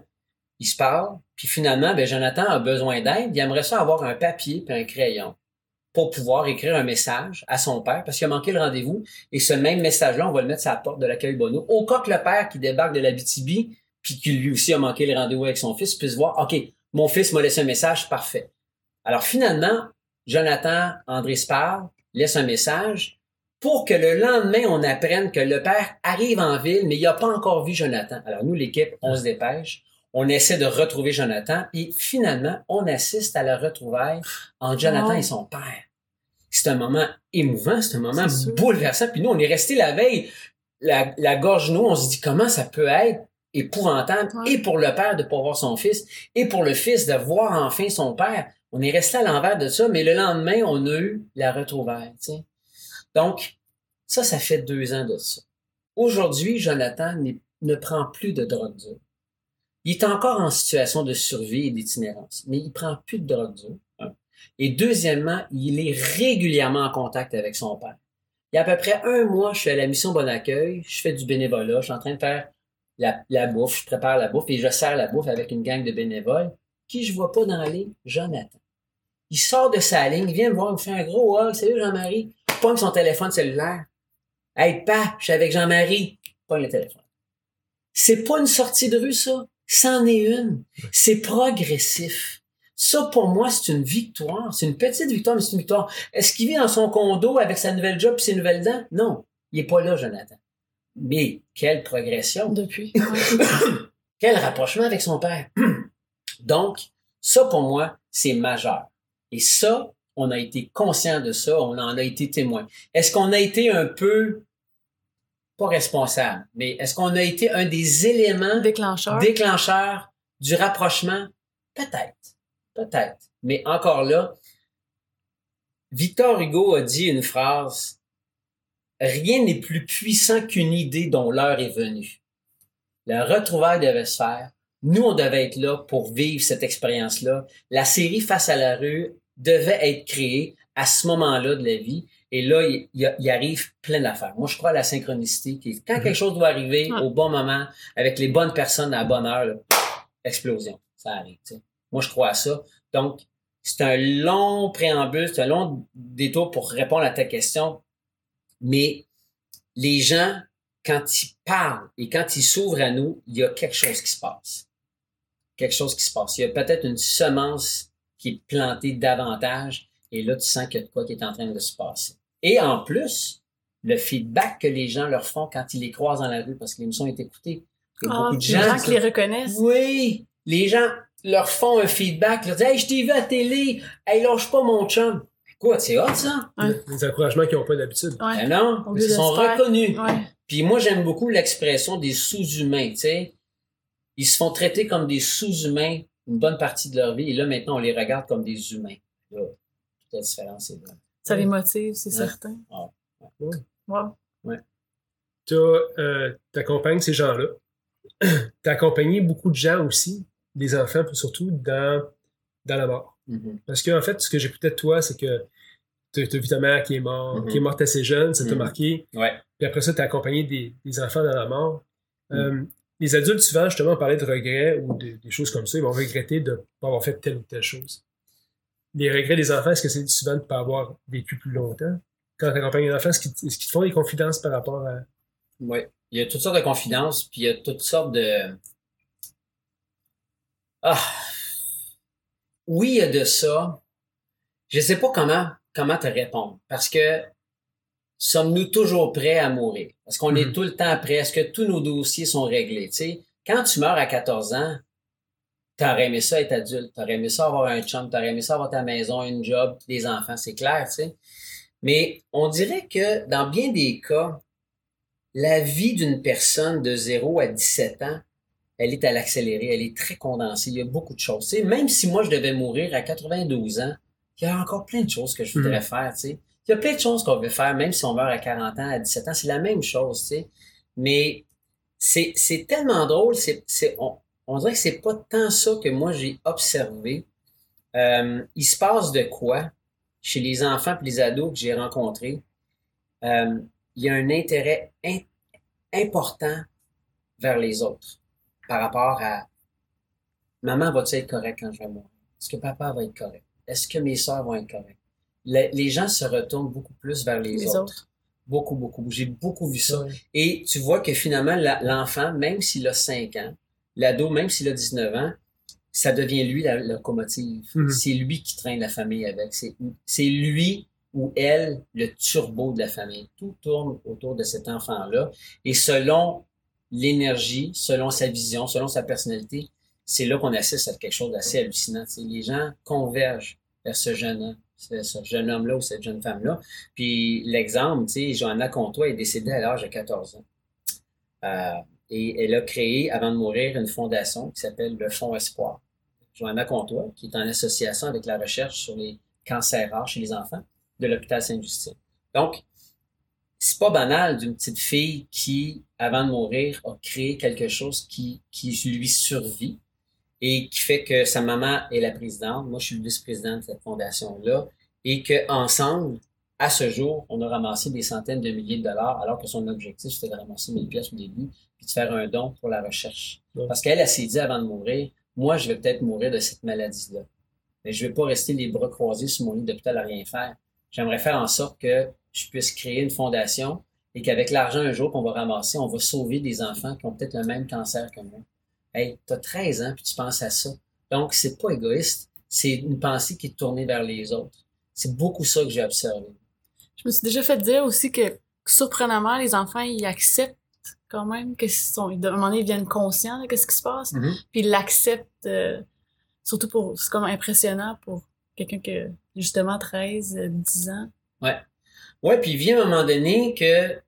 Il se parle. Puis finalement, ben, Jonathan a besoin d'aide. Il aimerait ça avoir un papier et un crayon pour pouvoir écrire un message à son père parce qu'il a manqué le rendez-vous. Et ce même message-là, on va le mettre sur la porte de l'accueil Bono. Au cas que le père qui débarque de la BTB, puis qui lui aussi a manqué le rendez-vous avec son fils, puisse voir, OK, mon fils m'a laissé un message, parfait. Alors finalement, Jonathan, André se parle, laisse un message pour que le lendemain, on apprenne que le père arrive en ville, mais il n'a pas encore vu Jonathan. Alors nous, l'équipe, on se dépêche on essaie de retrouver Jonathan et finalement, on assiste à la retrouvaille entre Jonathan et son père. C'est un moment émouvant, c'est un moment bouleversant. Puis nous, on est resté la veille, la, gorge nous, on se dit comment ça peut être épouvantable et pour le père de pas voir son fils et pour le fils de voir enfin son père. On est resté à l'envers de ça, mais le lendemain, on a eu la retrouvaille. Donc, ça, ça fait deux ans de ça. Aujourd'hui, Jonathan ne prend plus de drogue dure. Il est encore en situation de survie et d'itinérance, mais il prend plus de drogue dure. Et deuxièmement, il est régulièrement en contact avec son père. Il y a à peu près un mois, je suis à la mission Bon Accueil, je fais du bénévolat, je suis en train de faire la, la, bouffe, je prépare la bouffe et je sers la bouffe avec une gang de bénévoles. Qui je vois pas dans la ligne? Jonathan. Il sort de sa ligne, il vient me voir, il me fait un gros hug. Salut Jean-Marie. Pogne son téléphone cellulaire. Hey, pas, je suis avec Jean-Marie. Pogne le téléphone. C'est pas une sortie de rue, ça? C'en est une. C'est progressif. Ça, pour moi, c'est une victoire. C'est une petite victoire, mais c'est une victoire. Est-ce qu'il vit dans son condo avec sa nouvelle job et ses nouvelles dents? Non. Il est pas là, Jonathan. Mais quelle progression. Depuis. [coughs] Quel rapprochement avec son père. [coughs] Donc, ça, pour moi, c'est majeur. Et ça, on a été conscient de ça, on en a été témoin. Est-ce qu'on a été un peu pas responsable, mais est-ce qu'on a été un des éléments déclencheurs, du rapprochement? Peut-être. Peut-être. Mais encore là, Victor Hugo a dit une phrase Rien n'est plus puissant qu'une idée dont l'heure est venue. La retrouvaille devait se faire. Nous, on devait être là pour vivre cette expérience-là. La série Face à la rue devait être créée à ce moment-là de la vie. Et là, il, arrive plein d'affaires. Moi, je crois à la synchronicité. Qui, quand quelque mhm. chose doit arriver au bon moment, avec les bonnes personnes à la bonne heure, explosion. Ça arrive. Moi, je crois à ça. Donc, c'est un long préambule, c'est un long détour pour répondre à ta question. Mais les gens, quand ils parlent et quand ils s'ouvrent à nous, il y a quelque chose qui se passe. Quelque chose qui se passe. Il y a peut-être une semence qui est plantée davantage et là, tu sens qu'il y a de quoi qui est en train de se passer. Et en plus, le feedback que les gens leur font quand ils les croisent dans la rue, parce que l'émission est écoutée. Il y a beaucoup de gens, gens qui les reconnaissent. Oui, les gens leur font un feedback, leur disent Hey, je t'ai vu à télé, hey, lâche pas mon chum. Quoi, c'est hot, ça? Des encouragements qu'ils n'ont pas d'habitude. Ben non, ils sont reconnus. Puis moi, j'aime beaucoup l'expression des sous-humains, tu sais. Ils se font traiter comme des sous-humains une bonne partie de leur vie, et là, maintenant, on les regarde comme des humains. Là, la différence est là. Ça les motive, c'est certain. Ah, ouais. Wow. Ouais. Tu euh, accompagnes ces gens-là. [clears throat] tu as accompagné beaucoup de gens aussi, des enfants surtout, dans, dans la mort. Mm-hmm. Parce qu'en en fait, ce que j'écoutais de toi, c'est que tu as, vu ta mère qui est morte, mm-hmm. qui est morte assez jeune, ça t'a mm-hmm. marqué. Ouais. Puis après ça, tu as accompagné des, des, enfants dans la mort. Mm. Euh, les adultes, souvent, justement, on parlait de regrets ou de, des choses comme ça. Ils vont regretter de ne pas avoir fait telle ou telle chose les regrets des enfants, est-ce que c'est souvent de ne pas avoir vécu plus longtemps? Quand tu accompagnes un enfant, est-ce qu'ils te font des confidences par rapport à. Oui. il y a toutes sortes de confidences, puis il y a toutes sortes de... Ah! Oui, il y a de ça. Je sais pas comment, comment te répondre. Parce que sommes-nous toujours prêts à mourir? Parce qu'on est Mhm. tout le temps prêt. Est-ce que tous nos dossiers sont réglés? Quand tu meurs à 14 ans, t'aurais aimé ça être adulte. T'aurais aimé ça avoir un chum. T'aurais aimé ça avoir ta maison, une job, des enfants. C'est clair, tu sais. Mais on dirait que dans bien des cas, la vie d'une personne de 0 à 17 ans, elle est à l'accéléré, elle est très condensée. Il y a beaucoup de choses. Tu sais, même si moi je devais mourir à 92 ans, il y a encore plein de choses que je voudrais Mhm. faire. Tu sais. Il y a plein de choses qu'on veut faire, même si on meurt à 40 ans, à 17 ans, c'est la même chose. Tu sais. Mais c'est c'est tellement drôle. C'est c'est on, on dirait que c'est pas tant ça que moi j'ai observé. Euh, il se passe de quoi chez les enfants et les ados que j'ai rencontrés? Euh, il y a un intérêt in- important vers les autres par rapport à maman va-tu être correct quand je vais mourir? Est-ce que papa va être correct? Est-ce que mes sœurs vont être correctes? Le- les gens se retournent beaucoup plus vers les, Les autres. autres. Beaucoup, beaucoup. J'ai beaucoup vu ça. Et tu vois que finalement, l'enfant, même s'il a 5 ans, l'ado, même s'il a 19 ans, ça devient lui la locomotive. Mhm. C'est lui qui traîne la famille avec. C'est lui ou elle le turbo de la famille. Tout tourne autour de cet enfant-là. Et selon l'énergie, selon sa vision, selon sa personnalité, c'est là qu'on assiste à quelque chose d'assez hallucinant. Les gens convergent vers ce jeune homme, ce, ce jeune homme-là ou cette jeune femme-là. Puis l'exemple, tu sais, Johanna Comtois est décédée à l'âge de 14 ans. Euh, et elle a créé, avant de mourir, une fondation qui s'appelle le Fonds Espoir. Johanna Comtois, qui est en association avec la recherche sur les cancers rares chez les enfants de l'hôpital Sainte-Justine. Donc, c'est pas banal d'une petite fille qui, avant de mourir, a créé quelque chose qui, qui lui survit et qui fait que sa maman est la présidente. Moi, je suis le vice-président de cette fondation-là et que ensemble, à ce jour, on a ramassé des centaines de milliers de dollars, alors que son objectif, c'était de ramasser 1000 pièces au début, puis de faire un don pour la recherche. Ouais. Parce qu'elle, elle s'est dit avant de mourir, moi, je vais peut-être mourir de cette maladie-là. Mais je vais pas rester les bras croisés sur mon lit d'hôpital à rien faire. J'aimerais faire en sorte que je puisse créer une fondation et qu'avec l'argent un jour qu'on va ramasser, on va sauver des enfants qui ont peut-être le même cancer que moi. Hey, t'as 13 ans puis tu penses à ça. Donc, c'est pas égoïste. C'est une pensée qui est tournée vers les autres. C'est beaucoup ça que j'ai observé. Je me suis déjà fait dire aussi que, surprenamment, les enfants, ils acceptent quand même que sont, à un moment donné, ils deviennent conscients de ce qui se passe, puis ils l'acceptent, euh, surtout pour, c'est comme impressionnant pour quelqu'un qui a justement 13, euh, 10 ans. Ouais, puis il vient un moment donné que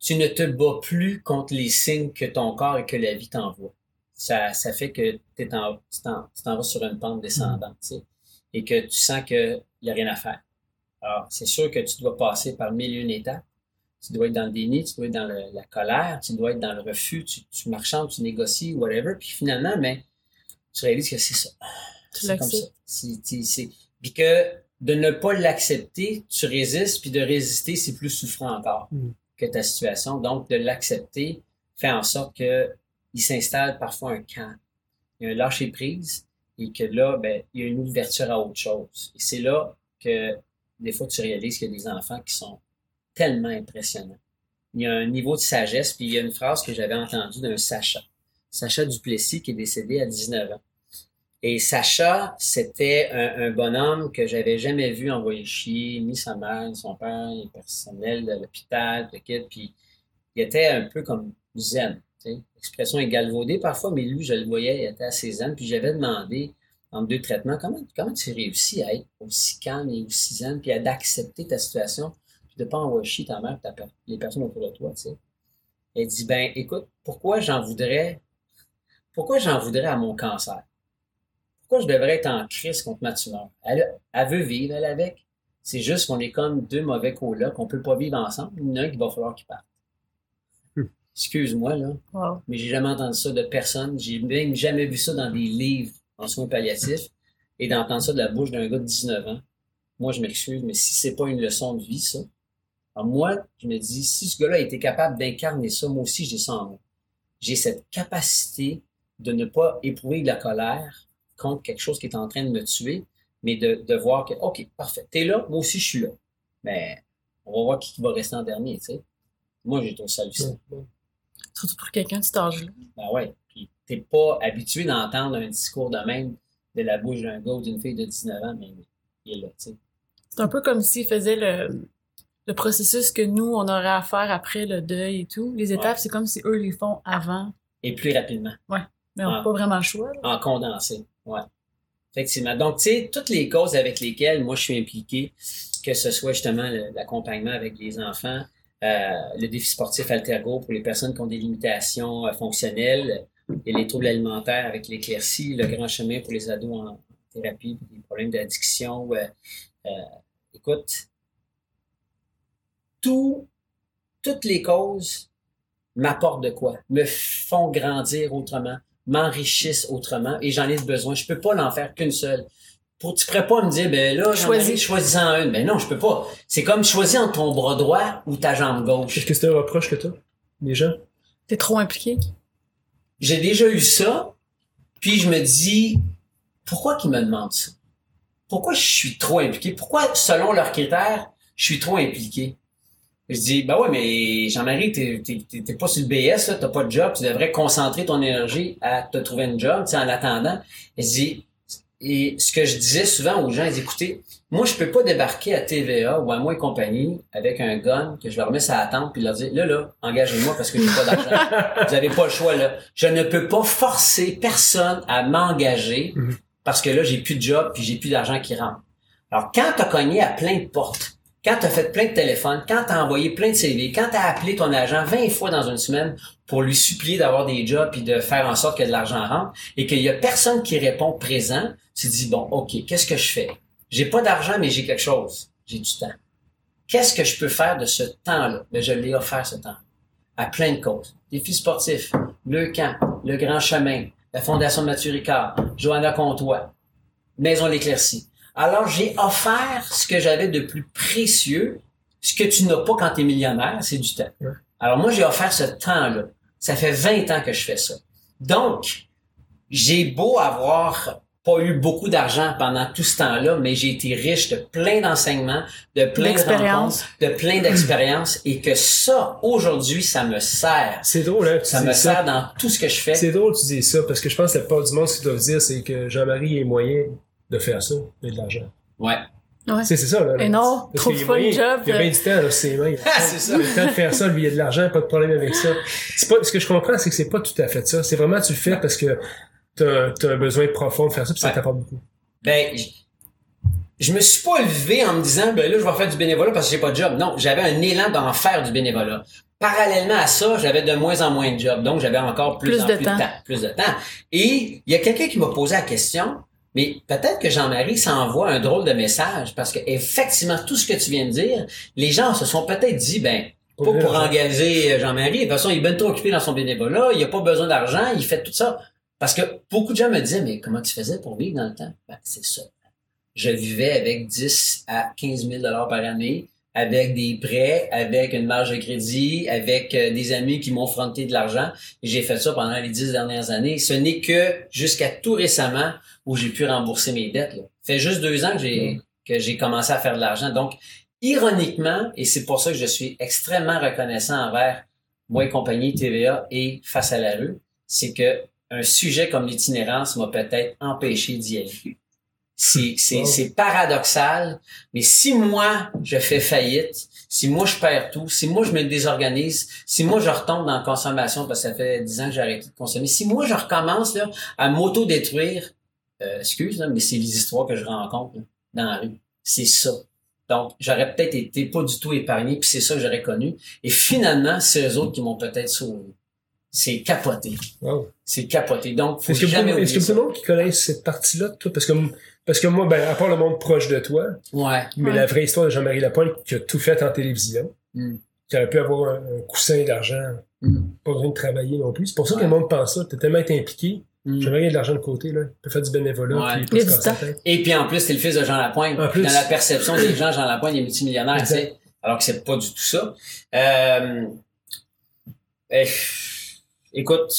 tu ne te bats plus contre les signes que ton corps et que la vie t'envoie. Ça, ça fait que t'es en, tu t'en vas sur une pente descendante, tu sais, et que tu sens qu'il n'y a rien à faire. Alors, c'est sûr que tu dois passer par mille et une étapes. Tu dois être dans le déni, tu dois être dans le- la colère, tu dois être dans le refus, tu, tu marchandes, tu négocies, whatever. Puis finalement, mais tu réalises que c'est ça. Tu C'est comme ça. c'est- Puis que de ne pas l'accepter, tu résistes, puis de résister, c'est plus souffrant encore Mm. que ta situation. Donc, de l'accepter fait en sorte que il s'installe parfois un camp. Il y a un lâcher-prise et que là, ben, il y a une ouverture à autre chose. Et c'est là que des fois, tu réalises qu'il y a des enfants qui sont tellement impressionnants. Il y a un niveau de sagesse, puis il y a une phrase que j'avais entendue d'un Sacha. Sacha Duplessis qui est décédé à 19 ans. Et Sacha, c'était un, bonhomme que j'avais jamais vu envoyer chier, ni sa mère, ni son père, ni le personnel de l'hôpital, le kid, puis il était un peu comme zen. L'expression est galvaudée parfois, mais lui, je le voyais, il était assez zen. Puis j'avais demandé, en deux traitements, comment, comment tu réussis à être aussi calme et aussi zen, puis à d'accepter ta situation, puis de pas envoyer chier ta mère, ta, per- les personnes autour de toi, tu sais? Elle dit, ben, écoute, pourquoi j'en voudrais, pourquoi j'en voudrais à mon cancer? Pourquoi je devrais être en crise contre ma tumeur? Elle, elle veut vivre, elle, avec. C'est juste qu'on est comme deux mauvais colocs, qu'on peut pas vivre ensemble. Il y en a un qui va falloir qu'il parte. Hmm. Excuse-moi, là, Wow. mais j'ai jamais entendu ça de personne. J'ai même jamais vu ça dans des livres en soins palliatifs et d'entendre ça de la bouche d'un gars de 19 ans. Moi, je m'excuse, mais si c'est pas une leçon de vie, ça, alors moi, je me dis, si ce gars-là a été capable d'incarner ça, moi aussi, j'ai ça en moi. J'ai cette capacité de ne pas éprouver de la colère contre quelque chose qui est en train de me tuer, mais de, de voir que, OK, parfait, t'es là, moi aussi, je suis là. Mais on va voir qui va rester en dernier, tu sais. Moi, j'ai trouvé ça hallucinant. Surtout pour quelqu'un de cet âge-là. Ben ouais. Puis t'es pas habitué d'entendre un discours de même de la bouche d'un gars ou d'une fille de 19 ans, mais il est là, tu sais. C'est un peu comme s'il faisait le, le processus que nous, on aurait à faire après le deuil et tout. Les étapes, Ouais. c'est comme si eux les font avant. Et plus rapidement. Mais on n'a Ah. pas vraiment le choix. là. En condensé, ouais. Effectivement. Donc, tu sais, toutes les causes avec lesquelles moi je suis impliqué, que ce soit justement l'accompagnement avec les enfants, euh, le défi sportif Altergo pour les personnes qui ont des limitations euh, fonctionnelles, et les troubles alimentaires avec l'éclaircie, le grand chemin pour les ados en thérapie, des problèmes d'addiction. euh, euh, écoute, tout, toutes les causes m'apportent de quoi? Me font grandir autrement, m'enrichissent autrement et j'en ai besoin. Je peux pas n'en faire qu'une seule. Pour, tu pourrais pas me dire, ben là, Choisis. choisis-en une. Ben non, je peux pas. C'est comme choisir entre ton bras droit ou ta jambe gauche. Est-ce que c'est un reproche que t'as, les gens? T'es trop impliqué. J'ai déjà eu ça, puis je me dis, pourquoi qu'ils me demandent ça? Pourquoi je suis trop impliqué? Pourquoi, selon leurs critères, je suis trop impliqué? Je dis, ben ouais, mais Jean-Marie, t'es, t'es, t'es- pas sur le BS, là, t'as pas de job, tu devrais concentrer ton énergie à te trouver une job, tu sais, en attendant. Je dis, et ce que je disais souvent aux gens, ils écoutez, moi, je peux pas débarquer à TVA ou à moi et compagnie avec un gun que je leur mets à attendre puis leur dire, là, là, engagez-moi parce que j'ai pas d'argent. [laughs] Vous avez pas le choix, là. Je ne peux pas forcer personne à m'engager Mhm. parce que là, j'ai plus de job puis j'ai plus d'argent qui rentre. Alors, quand t'as cogné à plein de portes, quand t'as fait plein de téléphones, quand t'as envoyé plein de CV, quand t'as appelé ton agent 20 fois dans une semaine pour lui supplier d'avoir des jobs puis de faire en sorte que de l'argent rentre et qu'il y a personne qui répond présent, tu te dis, bon, OK, qu'est-ce que je fais? J'ai pas d'argent, mais j'ai quelque chose. J'ai du temps. Qu'est-ce que je peux faire de ce temps-là? Ben, je l'ai offert ce temps à plein de causes. Défis sportifs, le camp, le grand chemin, la Fondation de Mathieu Ricard, Johanna Comtois, Maison l'Éclaircie. Alors, j'ai offert ce que j'avais de plus précieux, ce que tu n'as pas quand tu es millionnaire, c'est du temps. Alors, moi, j'ai offert ce temps-là. Ça fait 20 ans que je fais ça. Donc, j'ai beau avoir pas eu beaucoup d'argent pendant tout ce temps-là, mais j'ai été riche de plein d'enseignements, de plein de D'expérience. rencontres, de plein d'expériences, et que ça, aujourd'hui, ça me sert. C'est drôle, hein? tu Ça dis me sert dans tout ce que je fais. C'est drôle que tu dis ça, parce que je pense que la part du monde, ce qu'ils doivent dire, c'est que Jean-Marie est moyen de faire ça, et de l'argent. Ouais. Ouais. C'est c'est ça, là. Et non, trouve pas une moyen, job, Il y a bien du temps, là, ses mains. Il a- C'est ça. Il a le temps de faire ça, lui, il y a de l'argent, pas de problème avec ça. C'est pas, ce que je comprends, c'est que c'est pas tout à fait ça. C'est vraiment, tu le fais parce que t'as, un besoin profond de faire ça, puis ça Ouais. t'apporte beaucoup. Ben, je, je me suis pas levé en me disant, ben là, je vais faire du bénévolat parce que j'ai pas de job. Non, j'avais un élan d'en faire du bénévolat. Parallèlement à ça, j'avais de moins en moins de job. Donc, j'avais encore plus, Plus en de plus temps. de temps. Plus de temps. Et il y a quelqu'un qui m'a posé la question, mais peut-être que Jean-Marie s'envoie un drôle de message parce que effectivement, tout ce que tu viens de dire, les gens se sont peut-être dit, ben, pas Pour engager euh, Jean-Marie. De toute façon, il est bien trop occupé dans son bénévolat. Il a pas besoin d'argent. Il fait tout ça. Parce que beaucoup de gens me disaient, mais comment tu faisais pour vivre dans le temps? Ben, c'est ça. Je vivais avec 10 à 15 000 dollars par année, avec des prêts, avec une marge de crédit, avec euh, des amis qui m'ont fronté de l'argent. J'ai fait ça pendant les 10 dernières années. Ce n'est que jusqu'à tout récemment où j'ai pu rembourser mes dettes. Là. Ça fait juste deux ans que j'ai, que j'ai commencé à faire de l'argent. Donc, ironiquement, et c'est pour ça que je suis extrêmement reconnaissant envers moi et compagnie TVA et Face à la rue, c'est que un sujet comme l'itinérance m'a peut-être empêché d'y aller. C'est, paradoxal, mais si moi, je fais faillite, si moi, je perds tout, si moi, je me désorganise, si moi, je retombe dans la consommation, parce que ça fait dix ans que j'ai arrêté de consommer, si moi, je recommence là, à m'auto-détruire, euh, excuse, là, mais c'est les histoires que je rencontre là, dans la rue. C'est ça. Donc, j'aurais peut-être été pas du tout épargné, puis c'est ça que j'aurais connu. Et finalement, c'est eux autres qui m'ont peut-être sauvé. C'est capoté. Wow. C'est capoté. Donc, faut Est-ce que, jamais beaucoup- est-ce que beaucoup de monde qui connaissent cette partie-là de toi? Parce que, parce que moi, ben, à part le monde proche de toi, Ouais. mais Ouais. la vraie histoire de Jean-Marie Lapointe qui a tout fait en télévision, Mm. qui aurait pu avoir un, un coussin d'argent, Mm. pas besoin de travailler non plus. C'est pour ça que le monde pense ça. T'as tellement été impliqué. Mm. Jean-Marie a de l'argent de côté, là. Il peut faire du bénévolat. Ouais. puis Il. Et puis en plus, t'es le fils de Jean Lapointe. En plus. Dans la perception des gens, Jean Lapointe est multimillionnaire, tu sais. Alors que c'est pas du tout ça. Euh, eh, écoute,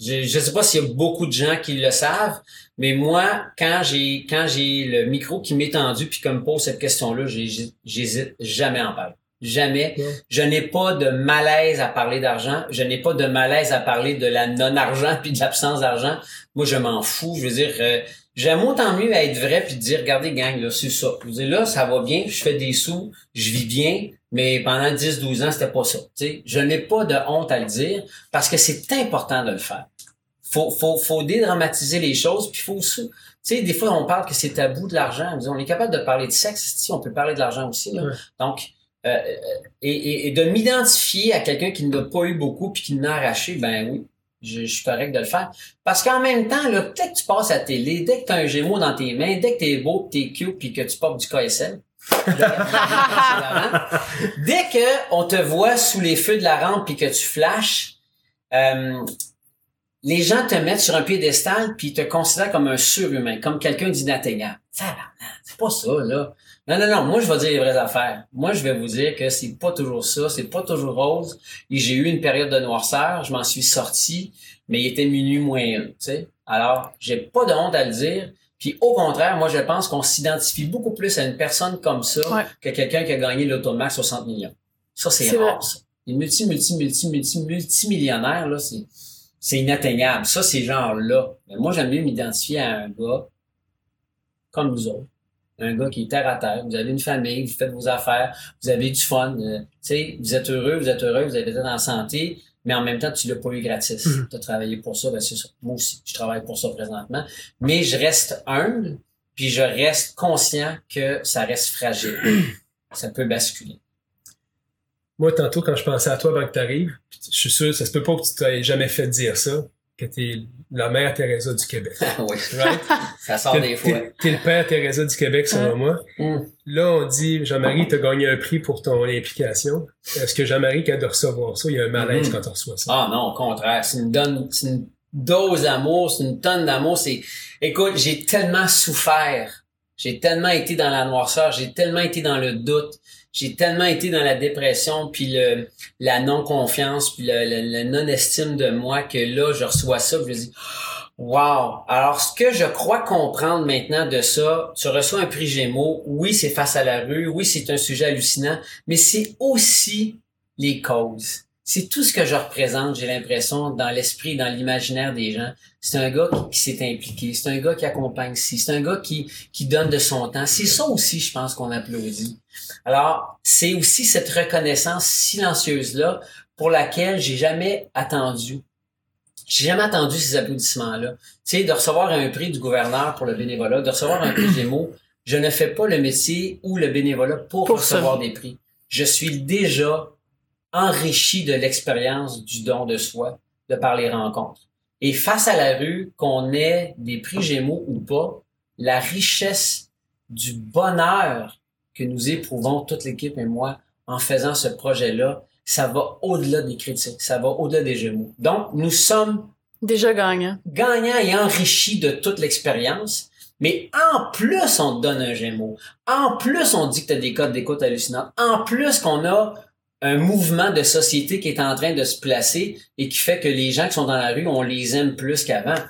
je, je sais pas s'il y a beaucoup de gens qui le savent, mais moi, quand j'ai quand j'ai le micro qui m'est tendu puis qu'on me pose cette question-là, j'hésite jamais à en parler. Jamais. Je n'ai pas de malaise à parler d'argent. Je n'ai pas de malaise à parler de la non-argent puis de l'absence d'argent. Moi, je m'en fous. Je veux dire, euh, j'aime autant mieux être vrai puis dire, regardez, gang, là, c'est ça. Je veux dire, là, ça va bien, je fais des sous, je vis bien, mais pendant 10-12 ans, c'était pas ça. sais, Je n'ai pas de honte à le dire parce que c'est important de le faire. Faut, faut, faut dédramatiser les choses puis faut. Tu sais, des fois, on parle que c'est tabou de l'argent. On est capable de parler de sexe, si on peut parler de l'argent aussi. Là. Donc, euh, et, et, de m'identifier à quelqu'un qui n'a pas eu beaucoup puis qui n'a arraché, ben oui, je, je, suis correct de le faire. Parce qu'en même temps, là, dès que tu passes à la télé, dès que tu as un gémeau dans tes mains, dès que tu es beau, tu es cute puis que tu portes du KSL, [laughs] dès que on te voit sous les feux de la rampe puis que tu flashes, euh, les gens te mettent sur un piédestal puis te considèrent comme un surhumain, comme quelqu'un d'inatteignable. C'est pas ça, là. Non, non, non, moi je vais dire les vraies affaires. Moi je vais vous dire que c'est pas toujours ça, c'est pas toujours rose. Et j'ai eu une période de noirceur, je m'en suis sorti, mais il était minuit moins un, tu sais. Alors, j'ai pas de honte à le dire. Puis au contraire, moi je pense qu'on s'identifie beaucoup plus à une personne comme ça que quelqu'un qui a gagné l'automax 60 millions. Ça, c'est rare, ça. Les multi, multi, multi, multi, multimillionnaires, là, c'est, c'est inatteignable. Ça, ces gens-là. Mais moi, j'aime mieux m'identifier à un gars comme nous autres un gars qui est terre à terre, vous avez une famille, vous faites vos affaires, vous avez du fun, euh, sais, vous êtes heureux, vous êtes heureux, vous avez été en santé, mais en même temps, tu l'as pas eu gratis. Mhm. Tu as travaillé pour ça, ben c'est ça. Moi aussi, je travaille pour ça présentement. Mais je reste humble, puis je reste conscient que ça reste fragile. [clears throat] ça peut basculer. Moi, tantôt, quand je pensais à toi avant que tu arrives, je suis sûr, ça se peut pas que tu t'aies jamais fait dire ça, que tu es la mère Teresa du Québec. oui. Right? [laughs] Ça sort des fois. T'es le père Teresa du Québec, selon moi. Mm. Là, on dit, Jean-Marie, t'as gagné un prix pour ton implication. Est-ce que Jean-Marie, quand de recevoir ça, il y a un malaise mm-hmm. quand on reçoit ça? Ah non, au contraire. C'est une, donne, une dose d'amour, c'est une tonne d'amour. C'est, écoute, j'ai tellement souffert. J'ai tellement été dans la noirceur, j'ai tellement été dans le doute, j'ai tellement été dans la dépression, puis le, la non-confiance, puis le, non-estime de moi que là, je reçois ça, puis je dis, wow! Alors, ce que je crois comprendre maintenant de ça, tu reçois un prix Gémeaux, oui, c'est face à la rue, oui, c'est un sujet hallucinant, mais c'est aussi les causes c'est tout ce que je représente, j'ai l'impression, dans l'esprit, dans l'imaginaire des gens. C'est un gars qui, s'est impliqué, c'est un gars qui accompagne si, c'est un gars qui, qui donne de son temps. C'est ça aussi, je pense, qu'on applaudit. Alors, c'est aussi cette reconnaissance silencieuse-là pour laquelle j'ai jamais attendu. J'ai jamais attendu ces applaudissements-là. Tu sais, de recevoir un prix du gouverneur pour le bénévolat, de recevoir un prix des mots, je ne fais pas le métier ou le bénévolat pour, recevoir des prix. Je suis déjà enrichi de l'expérience du don de soi de par les rencontres. Et face à la rue, qu'on ait des prix Gémeaux ou pas, la richesse du bonheur que nous éprouvons, toute l'équipe et moi, en faisant ce projet-là, ça va au-delà des critiques, ça va au-delà des Gémeaux. Donc, nous sommes déjà gagnants. Gagnants et enrichis de toute l'expérience. Mais en plus, on te donne un Gémeaux. En plus, on dit que tu as des codes d'écoute hallucinants. En plus, qu'on a un mouvement de société qui est en train de se placer et qui fait que les gens qui sont dans la rue, on les aime plus qu'avant.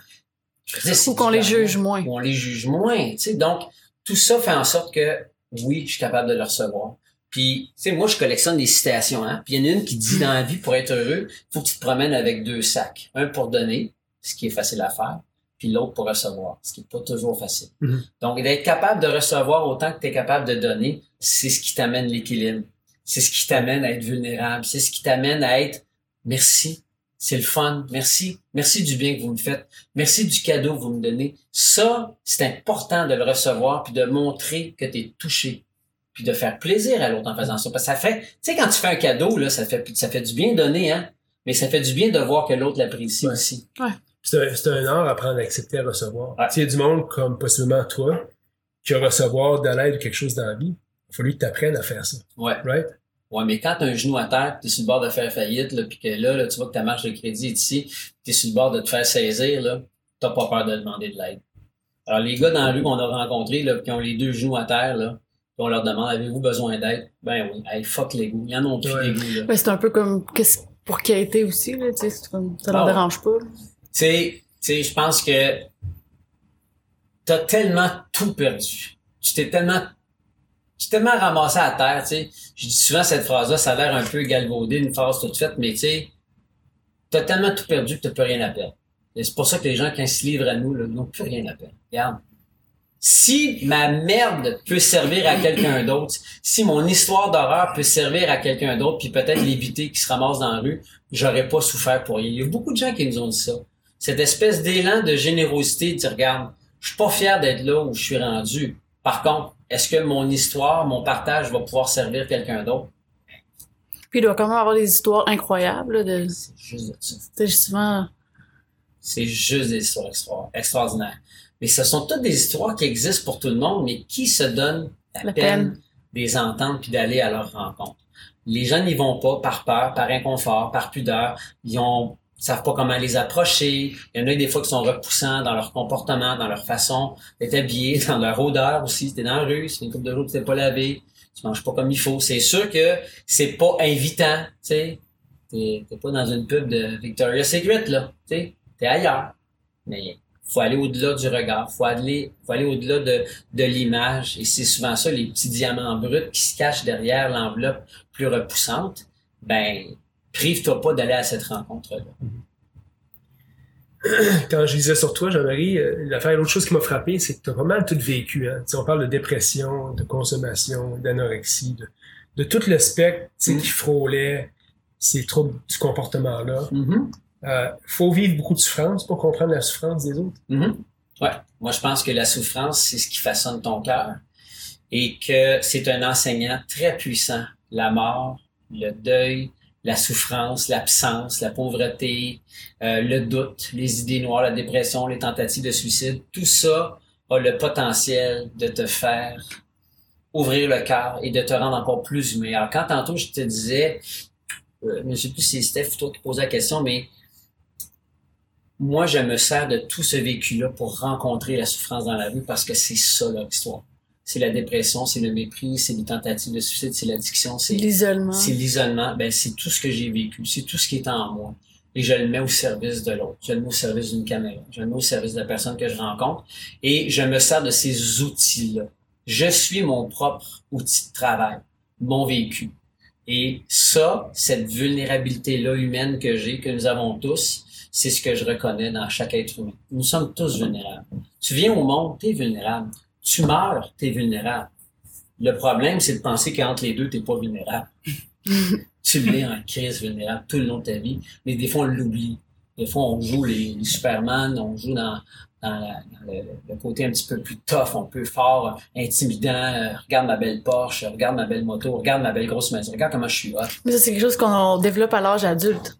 Ou qu'on les juge moins. Ou on les juge moins. Tu sais, donc, tout ça fait en sorte que, oui, je suis capable de le recevoir. Puis, tu sais, moi, je collectionne des citations, hein. Puis il y en a une qui dit, dans la vie, pour être heureux, faut que tu te promènes avec deux sacs. Un pour donner, ce qui est facile à faire, puis l'autre pour recevoir, ce qui est pas toujours facile. Mm-hmm. Donc, d'être capable de recevoir autant que tu es capable de donner, c'est ce qui t'amène l'équilibre. C'est ce qui t'amène à être vulnérable. C'est ce qui t'amène à être merci. C'est le fun. Merci. Merci du bien que vous me faites. Merci du cadeau que vous me donnez. Ça, c'est important de le recevoir puis de montrer que tu es touché. Puis de faire plaisir à l'autre en faisant ça. Parce que ça fait, tu sais, quand tu fais un cadeau, là, ça fait, ça fait du bien donner, hein. Mais ça fait du bien de voir que l'autre l'apprécie aussi. Ouais. C'est un, un, art apprendre à accepter à recevoir. Ouais. Il y a du monde comme possiblement toi qui a recevoir de l'aide ou quelque chose dans la vie il fallu que tu apprennes à faire ça. Ouais. Right? Ouais, mais quand tu as un genou à terre, tu es sur le bord de faire faillite, là, puis que là, là, tu vois que ta marge de crédit est ici, tu es sur le bord de te faire saisir, là, t'as pas peur de demander de l'aide. Alors, les gars dans la rue qu'on a rencontrés, là, qui ont les deux genoux à terre, là, on leur demande, avez-vous besoin d'aide? Ben oui. Hey, fuck les goûts. Ils en ont plus des goûts, là. Ben, c'est un peu comme, pour qui a été aussi, là, tu sais, ça leur dérange pas, Tu sais, tu sais, je pense que t'as tellement tout perdu. Tu t'es tellement suis tellement ramassé à terre, tu sais. Je dis souvent cette phrase-là, ça a l'air un peu galvaudé, une phrase toute faite, mais tu sais, t'as tellement tout perdu que t'as plus rien à perdre. Et c'est pour ça que les gens, quand ils se livrent à nous, n'ont plus rien à perdre. Regarde. Si ma merde peut servir à quelqu'un d'autre, si mon histoire d'horreur peut servir à quelqu'un d'autre, puis peut-être l'éviter qui se ramasse dans la rue, j'aurais pas souffert pour rien. Il y a beaucoup de gens qui nous ont dit ça. Cette espèce d'élan de générosité, de dire, regarde, je suis pas fier d'être là où je suis rendu. Par contre, est-ce que mon histoire, mon partage va pouvoir servir quelqu'un d'autre? Puis il doit quand même avoir des histoires incroyables. De... C'est juste de ça. C'est justement... C'est juste des histoires extra- extraordinaires. Mais ce sont toutes des histoires qui existent pour tout le monde, mais qui se donnent la, La peine, peine. de les entendre puis d'aller à leur rencontre. Les gens n'y vont pas par peur, par inconfort, par pudeur. Ils ont savent pas comment les approcher. Il y en a des fois qui sont repoussants dans leur comportement, dans leur façon d'être habillés, [laughs] dans leur odeur aussi. Si t'es dans la rue, c'est une coupe de que t'es pas lavé, tu manges pas comme il faut. C'est sûr que c'est pas invitant, tu sais. T'es t'es pas dans une pub de Victoria's Secret, là. Tu sais, t'es ailleurs. Mais faut aller au-delà du regard, faut aller, faut aller au-delà de, de l'image. Et c'est souvent ça, les petits diamants bruts qui se cachent derrière l'enveloppe plus repoussante. Ben, prive-toi pas d'aller à cette rencontre-là. [clears throat] Quand je lisais sur toi, Jean-Marie, euh, l'affaire, l'autre chose qui m'a frappé, c'est que tu as pas mal tout vécu. Hein? On parle de dépression, de consommation, d'anorexie, de, de tout le spectre tu sais, Mm. qui frôlait ces troubles du comportement-là. Mhm. Euh, faut vivre beaucoup de souffrance pour comprendre la souffrance des autres. Ouais. Moi, je pense que la souffrance, c'est ce qui façonne ton cœur et que c'est un enseignant très puissant. La mort, le deuil, la souffrance, l'absence, la pauvreté, euh, le doute, les idées noires, la dépression, les tentatives de suicide, tout ça a le potentiel de te faire ouvrir le cœur et de te rendre encore plus humain. Alors, quand tantôt je te disais, euh, je ne sais plus si Steph ou toi qui la question, mais moi, je me sers de tout ce vécu-là pour rencontrer la souffrance dans la rue parce que c'est ça leur histoire. C'est la dépression, c'est le mépris, c'est les tentatives de suicide, c'est l'addiction, c'est L'isolement. c'est l'isolement. Ben, c'est tout ce que j'ai vécu, c'est tout ce qui est en moi. Et je le mets au service de l'autre. Je le mets au service d'une caméra. Je le mets au service de la personne que je rencontre. Et je me sers de ces outils-là. Je suis mon propre outil de travail, mon vécu. Et ça, cette vulnérabilité-là humaine que j'ai, que nous avons tous, c'est ce que je reconnais dans chaque être humain. Nous sommes tous vulnérables. Tu viens au monde, t'es vulnérable. Tu meurs, t'es vulnérable. Le problème, c'est de penser qu'entre les deux, t'es pas vulnérable. [laughs] tu l'es en crise vulnérable tout le long de ta vie, mais des fois, on l'oublie. Des fois, on joue les, les Superman, on joue dans, dans, la- dans le, le côté un petit peu plus tough, un peu fort, intimidant. Euh, regarde ma belle Porsche, regarde ma belle moto, regarde ma belle grosse maison, regarde comment je suis hot. Mais ça, c'est quelque chose qu'on développe à l'âge adulte.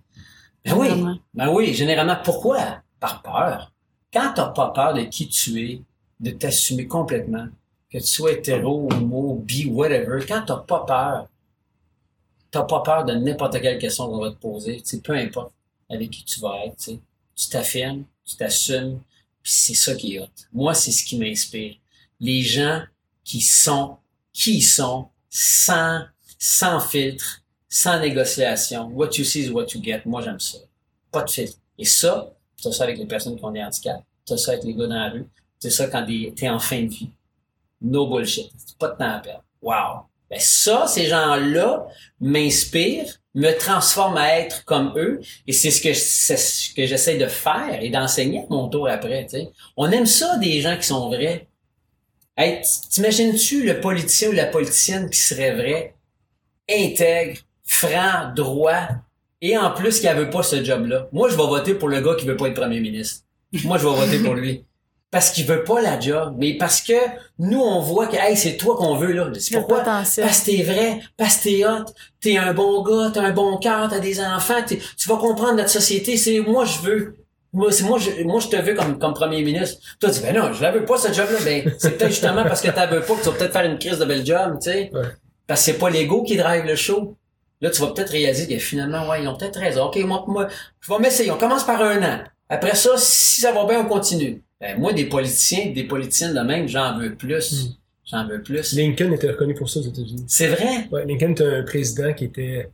Ben oui, ben oui, généralement. Pourquoi? Par peur. Quand t'as pas peur de qui tu es, de t'assumer complètement, que tu sois hétéro, homo, bi, whatever, quand t'as pas peur, t'as pas peur de n'importe quelle question qu'on va te poser, tu peu importe avec qui tu vas être, tu. Tu t'affirmes, tu t'assumes, puis c'est ça qui est hot. Moi, c'est ce qui m'inspire. Les gens qui sont, qui sont, sans, sans filtre, sans négociation. What you see is what you get. Moi, j'aime ça. Pas de filtre. Et ça, t'as ça avec les personnes qui ont des handicaps. T'as ça avec les gars dans la rue. T'as ça quand t'es en fin de vie. No bullshit. Pas de temps à perdre. Wow. Ben ça, ces gens-là m'inspirent, me transforment à être comme eux. Et c'est ce que, c'est j'essaie de faire et d'enseigner à mon tour après. On aime ça, des gens qui sont vrais. T'imagines-tu le politicien ou la politicienne qui serait vrai, intègre, franc, droit, et en plus qui ne veut pas ce job-là? Moi, je vais voter pour le gars qui veut pas être premier ministre. Moi, je vais voter pour lui. Parce qu'il veut pas la job, mais parce que nous, on voit que, hey, c'est toi qu'on veut, là. C'est pourquoi? potentiel. Parce que t'es vrai, parce que t'es hot, t'es un bon gars, t'as un bon cœur, t'as des enfants, tu vas comprendre notre société, c'est moi je veux. Moi, c'est moi, je, moi, je te veux comme, comme premier ministre. Toi, tu dis, ben non, je la veux pas, ce job-là. Ben, c'est peut-être justement parce que t'as veux pas que tu vas peut-être faire une crise de bel job, tu sais. Ouais. Parce que c'est pas l'ego qui drive le show. Là, tu vas peut-être réaliser que finalement, ouais, ils ont peut-être raison. OK, moi, moi je vais m'essayer. On commence par un an. Après ça, si ça va bien, on continue. Ben, moi, des politiciens, des politiciennes de même, j'en veux plus. Mm. J'en veux plus. Lincoln était reconnu pour ça aux États-Unis. C'est vrai? Ouais, Lincoln était un président qui était,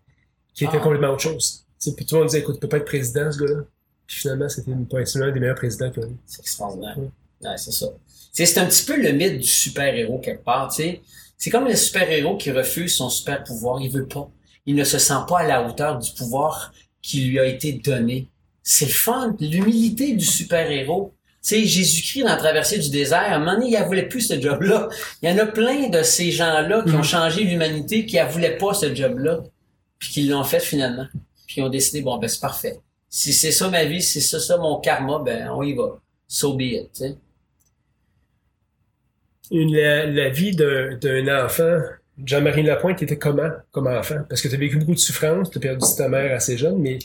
qui était Ah. complètement autre chose. Puis tout le monde disait, écoute, tu peux pas être président, ce gars-là. Puis finalement, c'était l'un des meilleurs présidents qu'on a eu. C'est extraordinaire. Ouais, c'est ça. C'est un petit peu le mythe du super-héros quelque part, tu sais. C'est comme le super-héros qui refuse son super-pouvoir. Il veut pas. Il ne se sent pas à la hauteur du pouvoir qui lui a été donné. C'est fun. L'humilité du super-héros. Tu sais, Jésus-Christ, dans la traversée du désert, à un moment donné, il ne voulait plus ce job-là. Il y en a plein de ces gens-là qui ont mm. changé l'humanité, qui ne voulaient pas ce job-là, puis qui l'ont fait finalement. Puis qui ont décidé, bon, ben c'est parfait. Si c'est ça ma vie, si c'est ça, mon karma, ben on y va. So be it, la, vie d'un enfant, Jean-Marie Lapointe était comment comme enfant? Parce que tu as vécu beaucoup de souffrances, tu as perdu ta mère assez jeune, mais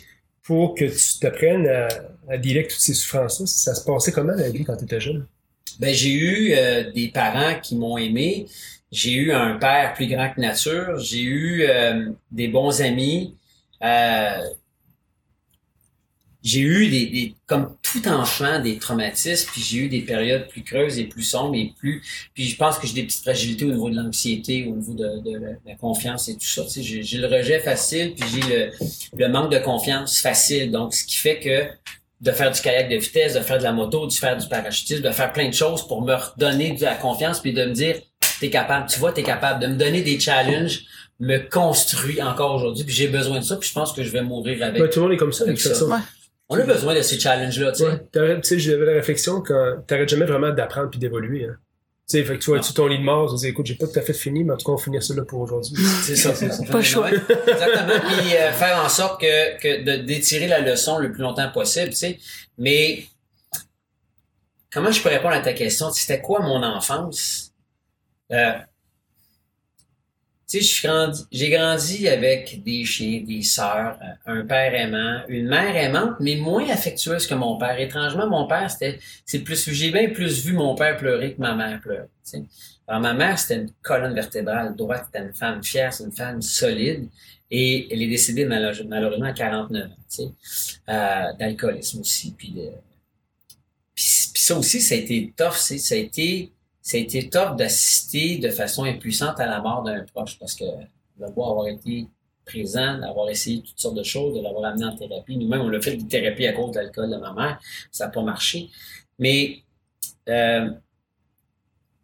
pour que tu t'apprennes à, à dealer avec toutes ces souffrances-là, ça se passait comment la vie quand tu étais jeune? Ben, j'ai eu euh, des parents qui m'ont aimé. J'ai eu un père plus grand que nature. J'ai eu euh, des bons amis. Euh, j'ai eu des, des, comme tout enfant des traumatismes, puis j'ai eu des périodes plus creuses et plus sombres et plus. Puis je pense que j'ai des petites fragilités au niveau de l'anxiété, au niveau de, de, la, confiance et tout ça. Tu sais, j'ai le rejet facile, puis j'ai le, le manque de confiance facile. Donc, ce qui fait que de faire du kayak de vitesse, de faire de la moto, de faire du parachutisme, de faire plein de choses pour me redonner de la confiance, puis de me dire, t'es capable, tu vois, t'es capable, de me donner des challenges me construit encore aujourd'hui, puis j'ai besoin de ça, puis je pense que je vais mourir avec. Ouais, tout le monde est comme ça, avec, ça. On a besoin de ces challenges-là, tu sais. tu sais, j'avais la réflexion quand t'arrêtes jamais vraiment d'apprendre puis d'évoluer, hein. Tu sais, fait que tu vois, tu ton lit de mort, tu dis, écoute, j'ai pas tout à fait fini, mais en tout cas, on finit ça là pour aujourd'hui. C'est ça, [laughs] c'est ça. Pas choix. Exactement. Puis euh, faire en sorte que, que de d'étirer la leçon le plus longtemps possible, tu sais. Mais comment je peux répondre à ta question? C'était quoi mon enfance? Euh, sais, j'ai grandi avec des chiens, des sœurs, euh, un père aimant, une mère aimante, mais moins affectueuse que mon père. Étrangement, mon père, c'était, c'est plus, j'ai bien plus vu mon père pleurer que ma mère pleurer. Alors, ma mère, c'était une colonne vertébrale droite, c'était une femme fière, c'est une femme solide, et elle est décédée malheureusement à 49 ans, tu sais, euh, d'alcoolisme aussi, puis puis, ça aussi, ça a été tough, ça a été, ça a été top d'assister de façon impuissante à la mort d'un proche parce que le beau avoir été présent, d'avoir essayé toutes sortes de choses, de l'avoir amené en thérapie. Nous-mêmes, on l'a fait des thérapies à cause de l'alcool de ma mère. Ça n'a pas marché. Mais euh,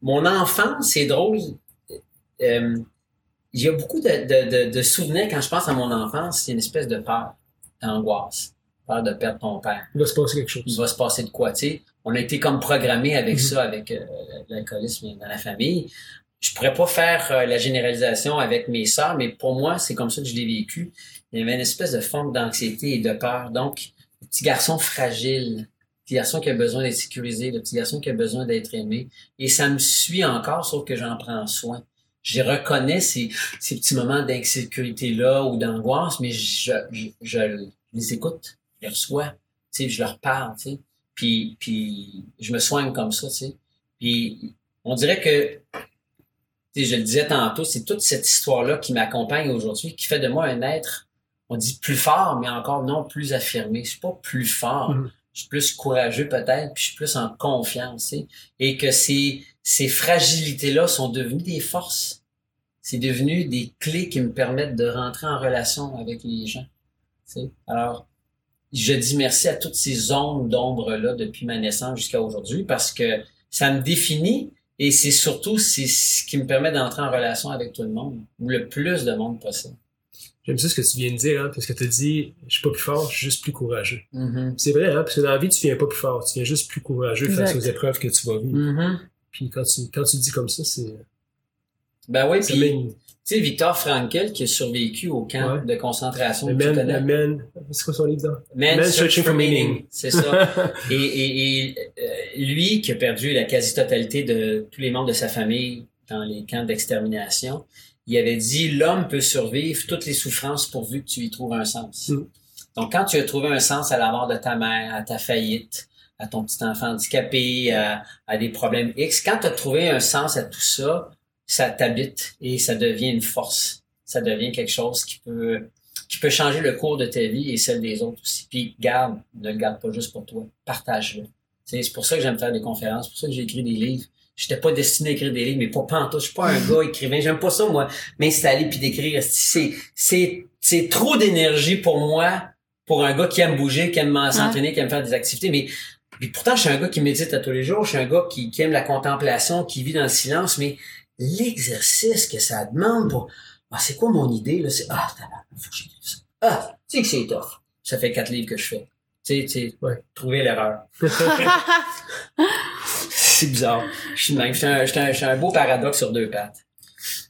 mon enfance, c'est drôle. Euh, il y a beaucoup de, de, de, de, souvenirs quand je pense à mon enfance. C'est une espèce de peur, d'angoisse, peur de perdre ton père. Il va se passer quelque chose. Il va se passer de quoi, tu sais? On a été comme programmé avec mhm. ça, avec euh, l'alcoolisme dans la famille. Je pourrais pas faire euh, la généralisation avec mes sœurs, mais pour moi, c'est comme ça que je l'ai vécu. Il y avait une espèce de forme d'anxiété et de peur. Donc, le petit garçon fragile, le petit garçon qui a besoin d'être sécurisé, le petit garçon qui a besoin d'être aimé. Et ça me suit encore, sauf que j'en prends soin. Je reconnais ces, ces petits moments d'insécurité-là ou d'angoisse, mais je, je, je, les écoute, je les reçois, tu sais, je leur parle, tu sais. Puis, puis je me soigne comme ça, tu sais. Puis on dirait que, tu sais, je le disais tantôt, c'est toute cette histoire-là qui m'accompagne aujourd'hui, qui fait de moi un être, on dit plus fort, mais encore non plus affirmé. Je suis pas plus fort. Mm-hmm. Je suis plus courageux peut-être, puis je suis plus en confiance, tu sais. Et que ces, ces fragilités-là sont devenues des forces. C'est devenu des clés qui me permettent de rentrer en relation avec les gens. Tu sais. Alors, je dis merci à toutes ces zones d'ombre-là depuis ma naissance jusqu'à aujourd'hui parce que ça me définit et c'est surtout c'est ce qui me permet d'entrer en relation avec tout le monde, ou le plus de monde possible. J'aime ça ce que tu viens de dire, hein, parce que tu dis, je suis pas plus fort, je suis juste plus courageux. Mm-hmm. C'est vrai, hein, parce que dans la vie, tu viens pas plus fort, tu viens juste plus courageux face aux épreuves que tu vas vivre. Mm-hmm. Puis quand tu, quand tu dis comme ça, c'est... Ben oui, puis tu sais, Victor Frankel qui a survécu au camp de concentration. Le man, c'est quoi son livre Man, Searching, for Meaning. C'est ça. [laughs] et, et, et euh, lui qui a perdu la quasi-totalité de tous les membres de sa famille dans les camps d'extermination, il avait dit l'homme peut survivre toutes les souffrances pourvu que tu y trouves un sens. Mm. Donc quand tu as trouvé un sens à la mort de ta mère, à ta faillite, à ton petit enfant handicapé, à, à des problèmes X, quand tu as trouvé un sens à tout ça, ça t'habite et ça devient une force. Ça devient quelque chose qui peut qui peut changer le cours de ta vie et celle des autres aussi. Puis garde, ne le garde pas juste pour toi, partage-le. C'est pour ça que j'aime faire des conférences, c'est pour ça que j'ai écrit des livres. J'étais pas destiné à écrire des livres, mais pas pantoute. Je suis pas un gars écrivain. J'aime pas ça, moi, m'installer puis d'écrire. C'est, c'est, c'est trop d'énergie pour moi, pour un gars qui aime bouger, qui aime s'entraîner, qui aime faire des activités. Mais, pourtant, je suis un gars qui médite à tous les jours. Je suis un gars qui, qui aime la contemplation, qui vit dans le silence. Mais l'exercice que ça demande pour, ah, c'est quoi mon idée, là? C'est, ah, faut que j'écrive ça. Ah, tu sais que c'est tough. Ça fait quatre livres que je fais. Tu sais, tu sais, Ouais. trouver l'erreur. [laughs] c'est bizarre. Je suis même. Je suis un, un- un beau paradoxe sur deux pattes.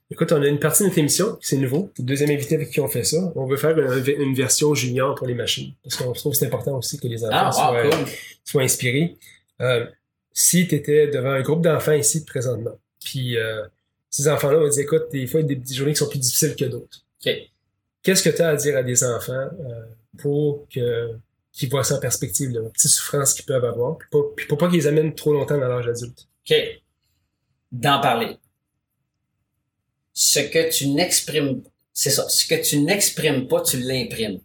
Écoute, on a une partie de notre émission, c'est nouveau. Le deuxième invité avec qui on fait ça. On veut faire une, une version junior pour les machines. Parce qu'on trouve que c'est important aussi que les enfants Ah, soient, wow, cool. soient inspirés. Euh, si tu étais devant un groupe d'enfants ici présentement, puis euh, ces enfants-là vont dire, écoute, des fois, il y a des, des journées qui sont plus difficiles que d'autres. OK. Qu'est-ce que tu as à dire à des enfants euh, pour que qu'ils voient ça en perspective, là, les petites souffrances qu'ils peuvent avoir, puis, puis pour pas qu'ils les amènent trop longtemps dans l'âge adulte? OK. D'en parler. Ce que tu n'exprimes, c'est ça. Ce que tu n'exprimes pas, tu l'imprimes.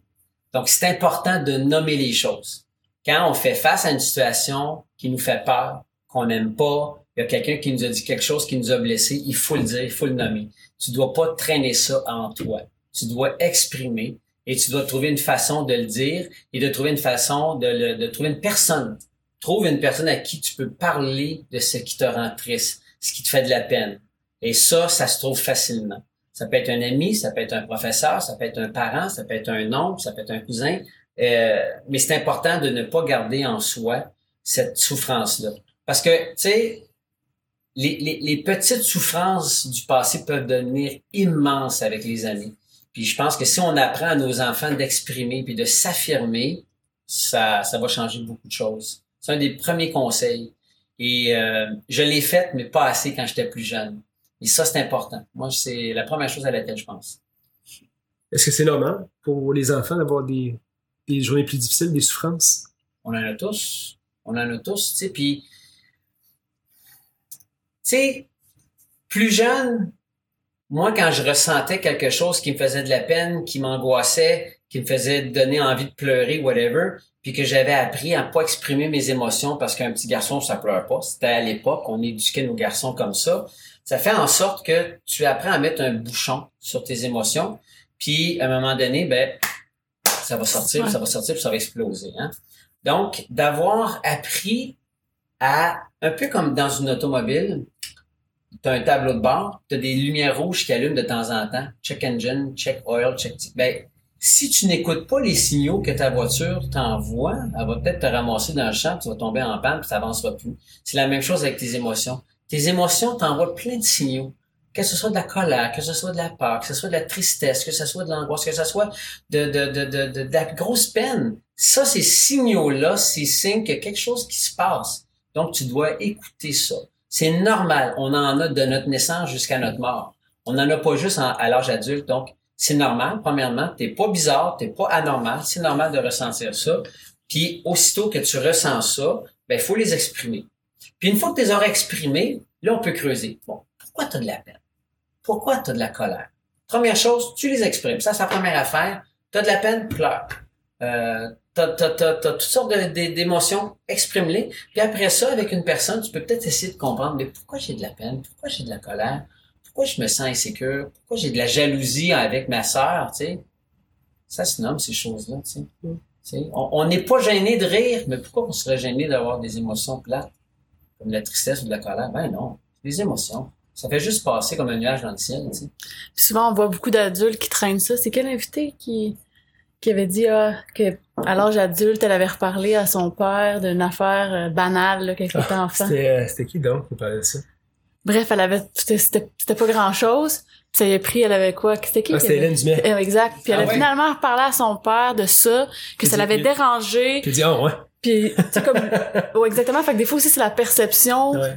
Donc, c'est important de nommer les choses. Quand on fait face à une situation qui nous fait peur, qu'on n'aime pas, il y a quelqu'un qui nous a dit quelque chose qui nous a blessés, il faut le dire, il faut le nommer. Tu dois pas traîner ça en toi. Tu dois exprimer et tu dois trouver une façon de le dire et de trouver une façon de, le, de trouver une personne. Trouve une personne à qui tu peux parler de ce qui te rend triste, ce qui te fait de la peine. Et ça, ça se trouve facilement. Ça peut être un ami, ça peut être un professeur, ça peut être un parent, ça peut être un oncle, ça peut être un cousin. Euh, mais c'est important de ne pas garder en soi cette souffrance-là. Parce que, tu sais, les, les, les petites souffrances du passé peuvent devenir immenses avec les années. Puis je pense que si on apprend à nos enfants d'exprimer puis de s'affirmer, ça, ça va changer beaucoup de choses. C'est un des premiers conseils. Et euh, je l'ai fait, mais pas assez quand j'étais plus jeune. Et ça, c'est important. Moi, c'est la première chose à laquelle je pense. Est-ce que c'est normal pour les enfants d'avoir des, des journées plus difficiles, des souffrances? On en a tous. On en a tous, tu sais. Puis, sais, plus jeune, moi, quand je ressentais quelque chose qui me faisait de la peine, qui m'angoissait, qui me faisait donner envie de pleurer, whatever, puis que j'avais appris à pas exprimer mes émotions parce qu'un petit garçon, ça pleure pas. C'était à l'époque, on éduquait nos garçons comme ça. Ça fait en sorte que tu apprends à mettre un bouchon sur tes émotions, puis à un moment donné, ben, ça va sortir, ça va sortir, puis ça va exploser. Hein? Donc, d'avoir appris à, un peu comme dans une automobile, tu as un tableau de bord, tu as des lumières rouges qui allument de temps en temps, check engine, check oil, check... Ben, si tu n'écoutes pas les signaux que ta voiture t'envoie, elle va peut-être te ramasser dans le champ, tu vas tomber en panne, puis tu n'avanceras plus. C'est la même chose avec tes émotions. Tes émotions t'envoient plein de signaux. Que ce soit de la colère, que ce soit de la peur, que ce soit de la tristesse, que ce soit de l'angoisse, que ce soit de, de, de, de, de, de la grosse peine. Ça, ces signaux-là, c'est signe qu'il y a quelque chose qui se passe. Donc, tu dois écouter ça. C'est normal. On en a de notre naissance jusqu'à notre mort. On n'en a pas juste à l'âge adulte. Donc, c'est normal, premièrement. T'es pas bizarre, t'es pas anormal. C'est normal de ressentir ça. Puis, aussitôt que tu ressens ça, ben, il faut les exprimer. Puis, une fois que tu les auras exprimés, là, on peut creuser. Bon, pourquoi tu as de la peine? Pourquoi tu as de la colère? Première chose, tu les exprimes. Ça, c'est la première affaire. Tu as de la peine, pleure. Euh, t'as, t'as, t'as, t'as toutes sortes d'émotions, exprime-les. Puis après ça, avec une personne, tu peux peut-être essayer de comprendre, mais pourquoi j'ai de la peine? Pourquoi j'ai de la colère? Pourquoi je me sens insécure? Pourquoi j'ai de la jalousie avec ma sœur, tu sais? Ça se nomme, ces choses-là, tu sais. Tu sais, On on n'est pas gêné de rire, mais pourquoi on serait gêné d'avoir des émotions plates? Comme de la tristesse ou de la colère? Ben non, c'est des émotions. Ça fait juste passer comme un nuage dans le ciel, tu sais. Puis souvent, on voit beaucoup d'adultes qui traînent ça. C'est quel invité qui, qui avait dit ah, que à l'âge adulte, elle avait reparlé à son père d'une affaire euh, banale là, quand elle était enfant. C'était, euh, c'était qui donc qui parlait de ça? Bref, elle avait c'était pas grand chose. Puis ça y a pris, elle avait quoi? C'était qui Ah, c'était Hélène Dumais. Euh, Exact. Puis elle Ah a ouais? finalement reparlé à son père de ça, que Puis ça l'avait puis- dérangé. Qui dit, ah ouais. Puis tu comme [laughs] ouais, exactement. Fait que des fois aussi c'est la perception ouais.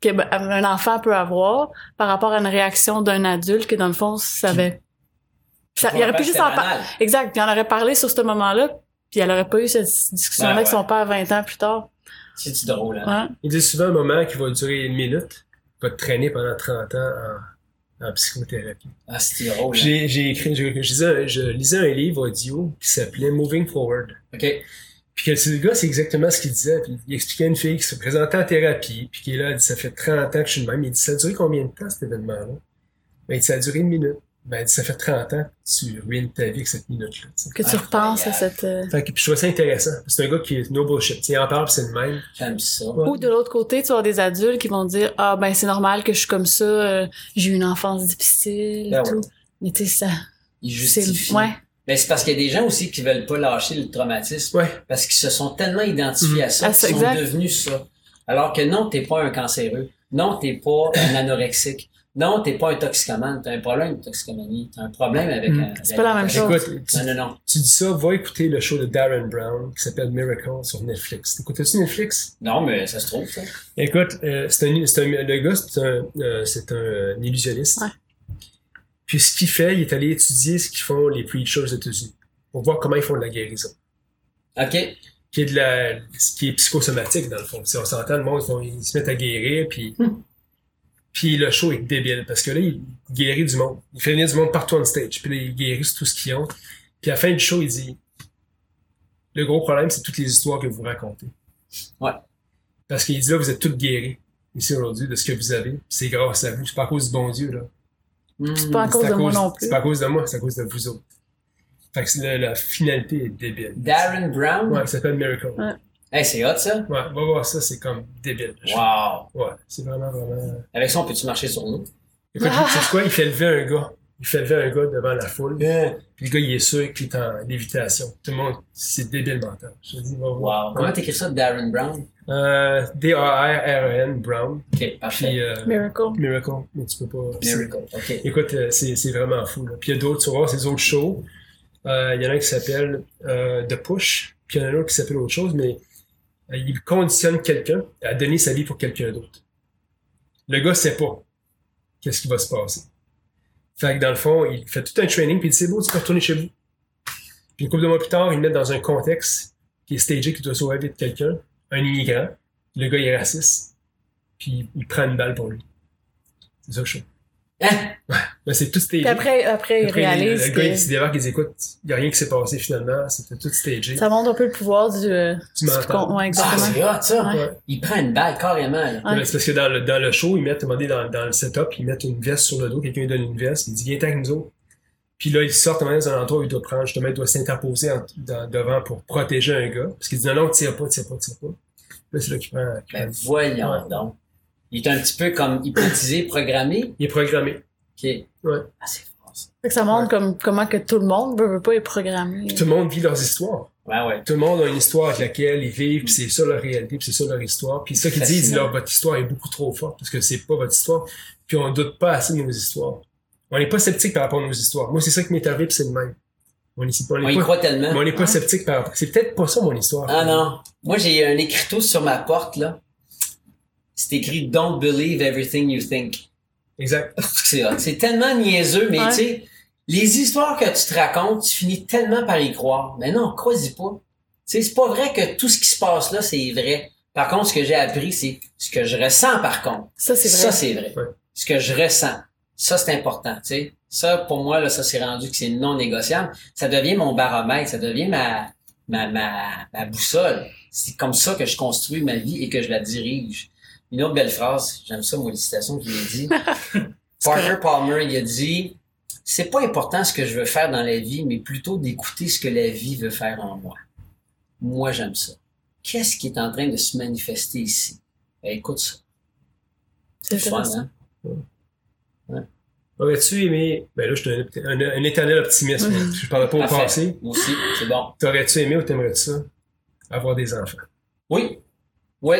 que ben, un enfant peut avoir par rapport à une réaction d'un adulte que dans le fond ça avait ça, il aurait pu juste en parler exact puis on aurait parlé sur ce moment-là puis elle aurait pas eu cette discussion là Ben avec ouais. son père 20 ans plus tard C'est drôle, hein? ouais. Il dit souvent un moment qui va durer une minute, va te traîner pendant 30 ans en, en psychothérapie. Ah, c'est drôle. Hein? J'ai, j'ai écrit, je, je lisais, un- je lisais un livre audio qui s'appelait Moving Forward. OK. Puis que ce gars, c'est exactement ce qu'il disait. Puis il expliquait une fille qui se présentait en thérapie, puis qui est là, elle dit, ça fait 30 ans que je suis de même. Il dit, ça a duré combien de temps cet événement-là? Ben, il dit, ça a duré une minute. Ben, ça fait 30 ans que tu ruines ta vie avec cette minute-là. Que tu repenses à cette... euh, Fait que, puis je trouve ça intéressant. C'est un gars qui est no bullshit. Il en parle, c'est le même. J'aime ça. Ouais. Ou de l'autre côté, tu vas avoir des adultes qui vont dire Ah, ben c'est normal que je suis comme ça, euh, j'ai eu une enfance difficile Ben et tout. Mais tu sais, ça. Il C'est. justifie. Ouais. Mais c'est parce qu'il y a des gens aussi qui veulent pas lâcher le traumatisme Ouais. parce qu'ils se sont tellement identifiés à ça Ah, qu'ils ça, sont exact. devenus ça. Alors que non, t'es pas un cancéreux. Non, t'es pas un anorexique. Non, t'es pas un toxicomane. T'as un problème de toxicomanie. T'as un problème avec un. C'est pas la même chose. Écoute, tu, Non, non, non. tu dis ça, va écouter le show de Darren Brown qui s'appelle Miracle sur Netflix. T'écoutes-tu Netflix? Non, mais ça se trouve, ça. Écoute, euh, c'est un, le gars, c'est un, euh, c'est un, euh, illusionniste. Ouais. Puis ce qu'il fait, il est allé étudier ce qu'ils font les preachers aux États-Unis pour voir comment ils font de la guérison. OK. Qui est de la, ce qui est psychosomatique dans le fond. Si on s'entend, le monde, ils se mettent à guérir, puis, Hmm. Puis le show est débile parce que là, il guérit du monde. Il fait venir du monde partout on stage, puis là, il guérit sur tout ce qu'ils ont. Puis à la fin du show, il dit, le gros problème, c'est toutes les histoires que vous racontez. Ouais. Parce qu'il dit là, vous êtes tous guéris ici aujourd'hui de ce que vous avez. C'est grâce à vous. C'est pas à cause du bon Dieu, là. C'est pas à cause de moi non plus. C'est pas à cause de moi, c'est à cause de vous autres. Fait que la, la finalité est débile. Darren Brown? Ouais, ça s'appelle Miracle. Hey, c'est hot, ça? Ouais, va voir ça, c'est comme débile. Wow. Ouais, c'est vraiment, vraiment. Avec ça, on peut-tu marcher sur nous? Écoute, Ah! tu sais quoi, il fait lever un gars? Il fait lever un gars devant la foule. Puis le gars, il est sûr qu'il est en lévitation. Tout le monde, c'est débile mental. Je te dis, va voir. Wow. Comment t'écris ça, Darren Brown? Euh, D-A-R-R-E-N, Brown. OK, parfait. Puis, euh, Miracle. Miracle. Mais tu peux pas. Miracle. OK. Écoute, euh, c'est c'est vraiment fou. Là. Puis il y a d'autres, tu vas voir, ces autres shows. Euh, Il y en a un qui s'appelle euh, The Push, puis il y en a un autre qui s'appelle autre chose, mais il conditionne quelqu'un à donner sa vie pour quelqu'un d'autre. Le gars sait pas qu'est-ce qui va se passer. Fait que dans le fond, il fait tout un training, puis il dit c'est beau, tu peux retourner chez vous. Puis une couple de mois plus tard, il le met dans un contexte qui est stagé, qui doit sauver la vie de quelqu'un, un immigrant. Le gars il est raciste, puis il prend une balle pour lui. C'est ça que je fais. Hein? Là, c'est tout stagé. Puis après, après, il Après, réalise le, le gars, il se débarque, il dit, écoute, il n'y a rien qui s'est passé finalement, c'était tout stagé. ça montre un peu le pouvoir du. euh, Tu du m'entends. Ouais, Ah, exactement. c'est hot, ça. Ouais. Ouais. Il prend une balle carrément, là. Ouais. Mais C'est parce que dans le, dans le show, ils mettent, donné, dans, dans le setup, ils mettent une veste sur le dos, quelqu'un lui donne une veste, il dit, viens avec nous autres. Puis là, il sort dans un endroit où il doit prendre, justement, il doit s'interposer en- dans- devant pour protéger un gars. Parce qu'il dit, non, non, tire pas, tire pas, tire pas. Là, c'est là qu'il prend. Ben, prend- voyons Ouais. donc. Il est un petit peu comme hypnotisé, programmé. Il est programmé. OK. Ouais. Ah, c'est fort, ça. Fait que ça montre comme, comment que tout le monde veut, veut pas être programmé. Tout le monde vit leurs histoires. Ouais, ouais. Tout le monde a une histoire avec laquelle ils vivent, puis c'est ça leur réalité, puis c'est ça leur histoire. Puis ça qu'ils disent, leur, votre histoire est beaucoup trop forte, parce que c'est pas votre histoire. Puis on doute pas assez de nos histoires. On n'est pas sceptique par rapport à nos histoires. Moi, c'est ça qui m'est arrivé, puis c'est le même. On est, on est On y pas, croit tellement. mais on n'est pas sceptique par rapport. C'est peut-être pas ça mon histoire. Ah non. Moi, j'ai un écriteau sur ma porte, là. C'est écrit Don't believe everything you think. Exact. [laughs] C'est tellement niaiseux, mais Ouais. tu sais, les histoires que tu te racontes, tu finis tellement par y croire. Mais non, crois-y pas. Tu sais, c'est pas vrai que tout ce qui se passe là, c'est vrai. Par contre, ce que j'ai appris, c'est ce que je ressens, par contre. Ça, c'est vrai. Ça, c'est vrai. Ouais. Ce que je ressens. Ça, c'est important, tu sais. Ça, pour moi, là, ça s'est rendu que c'est non négociable. Ça devient mon baromètre, ça devient ma, ma, ma, ma boussole. C'est comme ça que je construis ma vie et que je la dirige. Une autre belle phrase, j'aime ça, moi, les citations qu'il a dit. [laughs] Parker Palmer, il a dit, c'est pas important ce que je veux faire dans la vie, mais plutôt d'écouter ce que la vie veut faire en moi. Moi, j'aime ça. Qu'est-ce qui est en train de se manifester ici? Ben, écoute ça. C'est fun, intéressant. hein? Aurais-tu aimé, ben là, je suis un, un, un éternel optimiste, moi. [laughs] je parle pas au Parfait. passé. Moi aussi, c'est bon. T'aurais-tu aimé ou t'aimerais-tu ça? Avoir des enfants? Oui. Oui.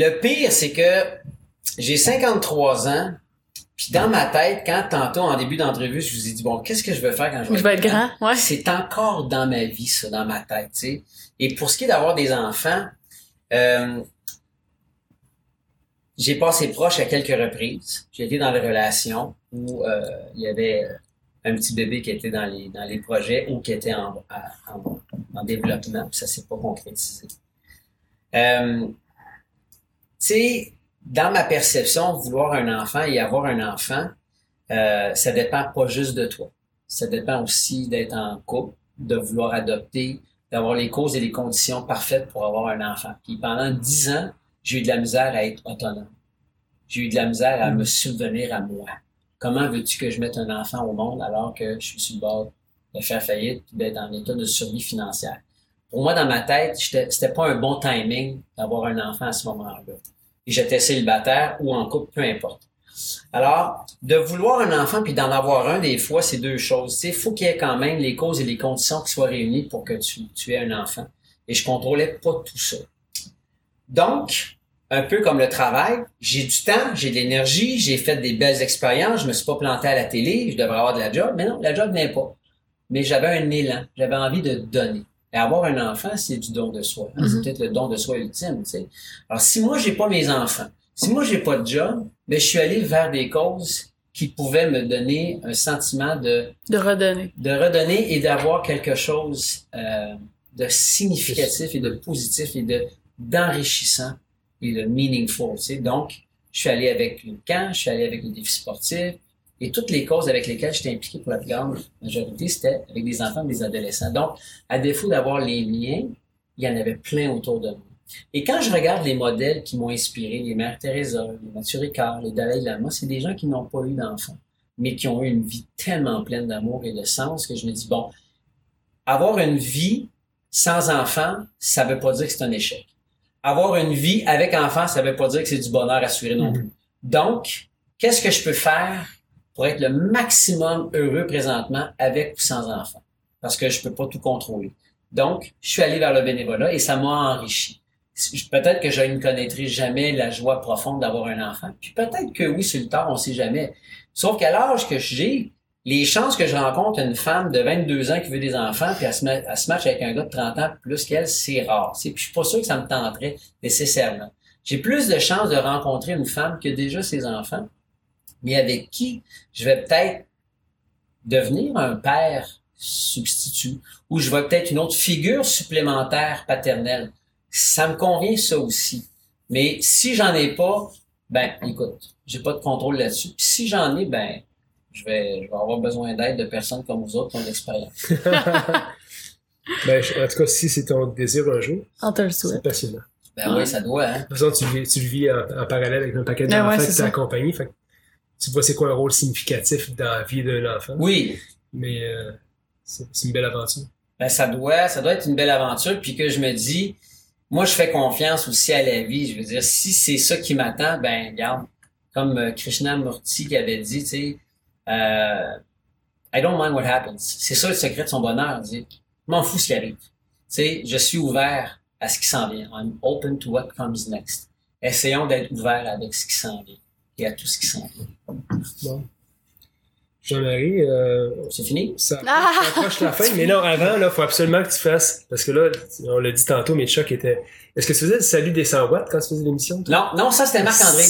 Le pire, c'est que j'ai 53 ans, puis dans ma tête, quand tantôt, en début d'entrevue, je vous ai dit, bon, qu'est-ce que je veux faire quand je vais Je vais être grand, ouais. C'est encore dans ma vie, ça, dans ma tête, tu sais. Et pour ce qui est d'avoir des enfants, euh, j'ai passé proche à quelques reprises. J'ai été dans des relations où euh, il y avait euh, un petit bébé qui était dans les dans les projets ou qui était en, à- en, en développement, puis ça s'est pas concrétisé. Euh, sais, dans ma perception, vouloir un enfant et avoir un enfant, euh, ça dépend pas juste de toi. Ça dépend aussi d'être en couple, de vouloir adopter, d'avoir les causes et les conditions parfaites pour avoir un enfant. Puis pendant dix ans, j'ai eu de la misère à être autonome. J'ai eu de la misère à me subvenir à moi. comment veux-tu que je mette un enfant au monde alors que je suis sur le bord de faire faillite et d'être en état de survie financière? Pour moi, dans ma tête, c'était pas un bon timing d'avoir un enfant à ce moment-là. J'étais célibataire ou en couple, peu importe. Alors, de vouloir un enfant puis d'en avoir un, des fois, c'est deux choses. Il faut qu'il y ait quand même les causes et les conditions qui soient réunies pour que tu, tu aies un enfant. Et je contrôlais pas tout ça. Donc, un peu comme le travail, j'ai du temps, j'ai de l'énergie, j'ai fait des belles expériences, je me suis pas planté à la télé, je devrais avoir de la job, mais non, la job n'est pas. Mais j'avais un élan, j'avais envie de donner. Et avoir un enfant, c'est du don de soi. C'est mm-hmm. peut-être le don de soi ultime, tu sais. Alors, si moi, j'ai pas mes enfants, si moi, j'ai pas de job, ben, je suis allé vers des causes qui pouvaient me donner un sentiment de... De redonner. De redonner et d'avoir quelque chose euh, de significatif et de positif et de d'enrichissant et de meaningful. Tu sais. Donc, je suis allé avec le camp, je suis allé avec les défis sportifs et toutes les causes avec lesquelles j'étais impliqué pour la plus grande majorité, c'était avec des enfants et des adolescents. Donc, à défaut d'avoir les miens, il y en avait plein autour de moi. Et quand je regarde les modèles qui m'ont inspiré, les mères Teresa, les Mathieu Ricard, les Dalai Lama, c'est des gens qui n'ont pas eu d'enfants, mais qui ont eu une vie tellement pleine d'amour et de sens que je me dis, bon, avoir une vie sans enfant, ça veut pas dire que c'est un échec avoir une vie avec enfant, ça veut pas dire que c'est du bonheur assuré non plus. Donc, qu'est-ce que je peux faire pour être le maximum heureux présentement avec ou sans enfant? Parce que je peux pas tout contrôler. Donc, je suis allé vers le bénévolat et ça m'a enrichi. Peut-être que je ne connaîtrai jamais la joie profonde d'avoir un enfant. Puis peut-être que oui, sur le tard, on sait jamais. Sauf qu'à l'âge que j'ai, les chances que je rencontre une femme de 22 ans qui veut des enfants, puis elle se, met, se match avec un gars de 30 ans plus qu'elle, c'est rare. Puis je suis pas sûr que ça me tenterait nécessairement. J'ai plus de chances de rencontrer une femme qui a déjà ses enfants, mais avec qui je vais peut-être devenir un père substitut, ou je vais peut-être une autre figure supplémentaire paternelle. Ça me convient ça aussi. Mais si j'en ai pas, ben écoute, j'ai pas de contrôle là-dessus. Puis si j'en ai, ben je vais, je vais avoir besoin d'aide de personnes comme vous autres qui ont de l'expérience. [laughs] [laughs] ben, en tout cas, si c'est ton désir un jour, c'est passionnant. Ben oui, ça doit. Hein? De toute façon, tu, vis, tu le vis en, parallèle avec un paquet ben d'enfants ouais, qui t'accompagnent. Fait tu vois c'est quoi un rôle significatif dans la vie d'un enfant? Oui. Mais euh, c'est une belle aventure. Ben ça doit, ça doit être une belle aventure. Puis que je me dis, moi je fais confiance aussi à la vie. Je veux dire, si c'est ça qui m'attend, ben regarde, comme euh, Krishna Murti qui avait dit, tu sais, euh, I don't mind what happens. C'est ça le secret de son bonheur. Je m'en fous ce qui arrive. Tu sais, je suis ouvert à ce qui s'en vient. I'm open to what comes next. Essayons d'être ouverts avec ce qui s'en vient et à tout ce qui s'en vient. Bon. Jean-Marie, euh, c'est fini? Ça, [laughs] approche la fin, mais non, avant, il faut absolument que tu fasses, parce que là, on l'a dit tantôt, mais choc était... Est-ce que tu faisais le salut des 100 watts quand tu faisais l'émission? Non, non, ça c'était Marc-André.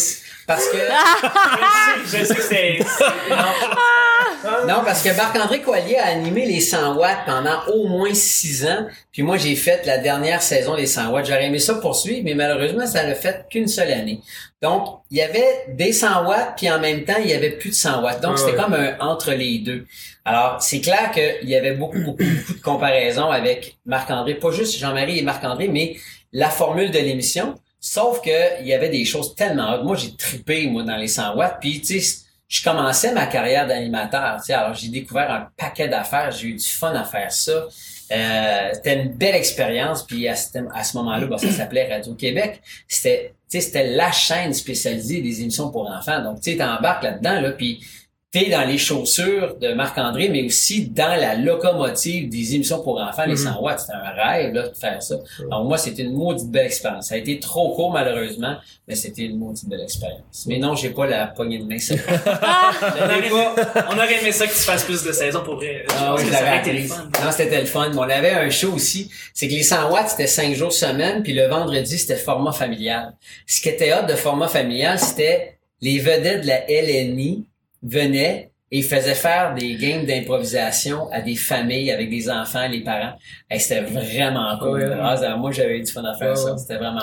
Parce que. [laughs] je sais que c'est. [laughs] Non. parce que Marc-André Coilier a animé les 100 watts pendant au moins 6 ans. Puis moi, j'ai fait la dernière saison des 100 watts. J'aurais aimé ça poursuivre, mais malheureusement, ça n'a fait qu'une seule année. Donc, il y avait des 100 watts, puis en même temps, il y avait plus de 100 watts. Donc, c'était comme un entre les deux. Alors, c'est clair qu'il y avait beaucoup, beaucoup, beaucoup de comparaisons avec Marc-André. Pas juste Jean-Marie et Marc-André, mais la formule de l'émission. Sauf que il y avait des choses tellement Moi, j'ai tripé, moi, dans les 100 watts. Puis, tu sais, je commençais ma carrière d'animateur. Tu sais, alors j'ai découvert un paquet d'affaires. J'ai eu du fun à faire ça. Euh, c'était une belle expérience. Puis à ce, moment-là, ben, ça s'appelait Radio-Québec. C'était, c'était la chaîne spécialisée des émissions pour enfants. Donc, tu sais, t'embarques là-dedans, là, puis t'es dans les chaussures de Marc-André, mais aussi dans la locomotive des émissions pour enfants, les 100 mhm. watts. C'était un rêve là, de faire ça. Alors moi, c'était une maudite belle expérience. Ça a été trop court, malheureusement, mais c'était une maudite belle expérience. Mais non, j'ai pas la poignée de main. [laughs] on, aurait aimé ça que tu fasses plus de saisons pour vrai. Ah oui, Non, c'était le fun. On avait un show aussi. C'est que les 100 watts, c'était 5 jours semaine, puis le vendredi, c'était format familial. Ce qui était hot de format familial, c'était les vedettes de la LNI venait et faisait faire des games d'improvisation à des familles avec des enfants, les parents. C'était vraiment cool. Ah, moi, j'avais eu du fun à faire ça. C'était vraiment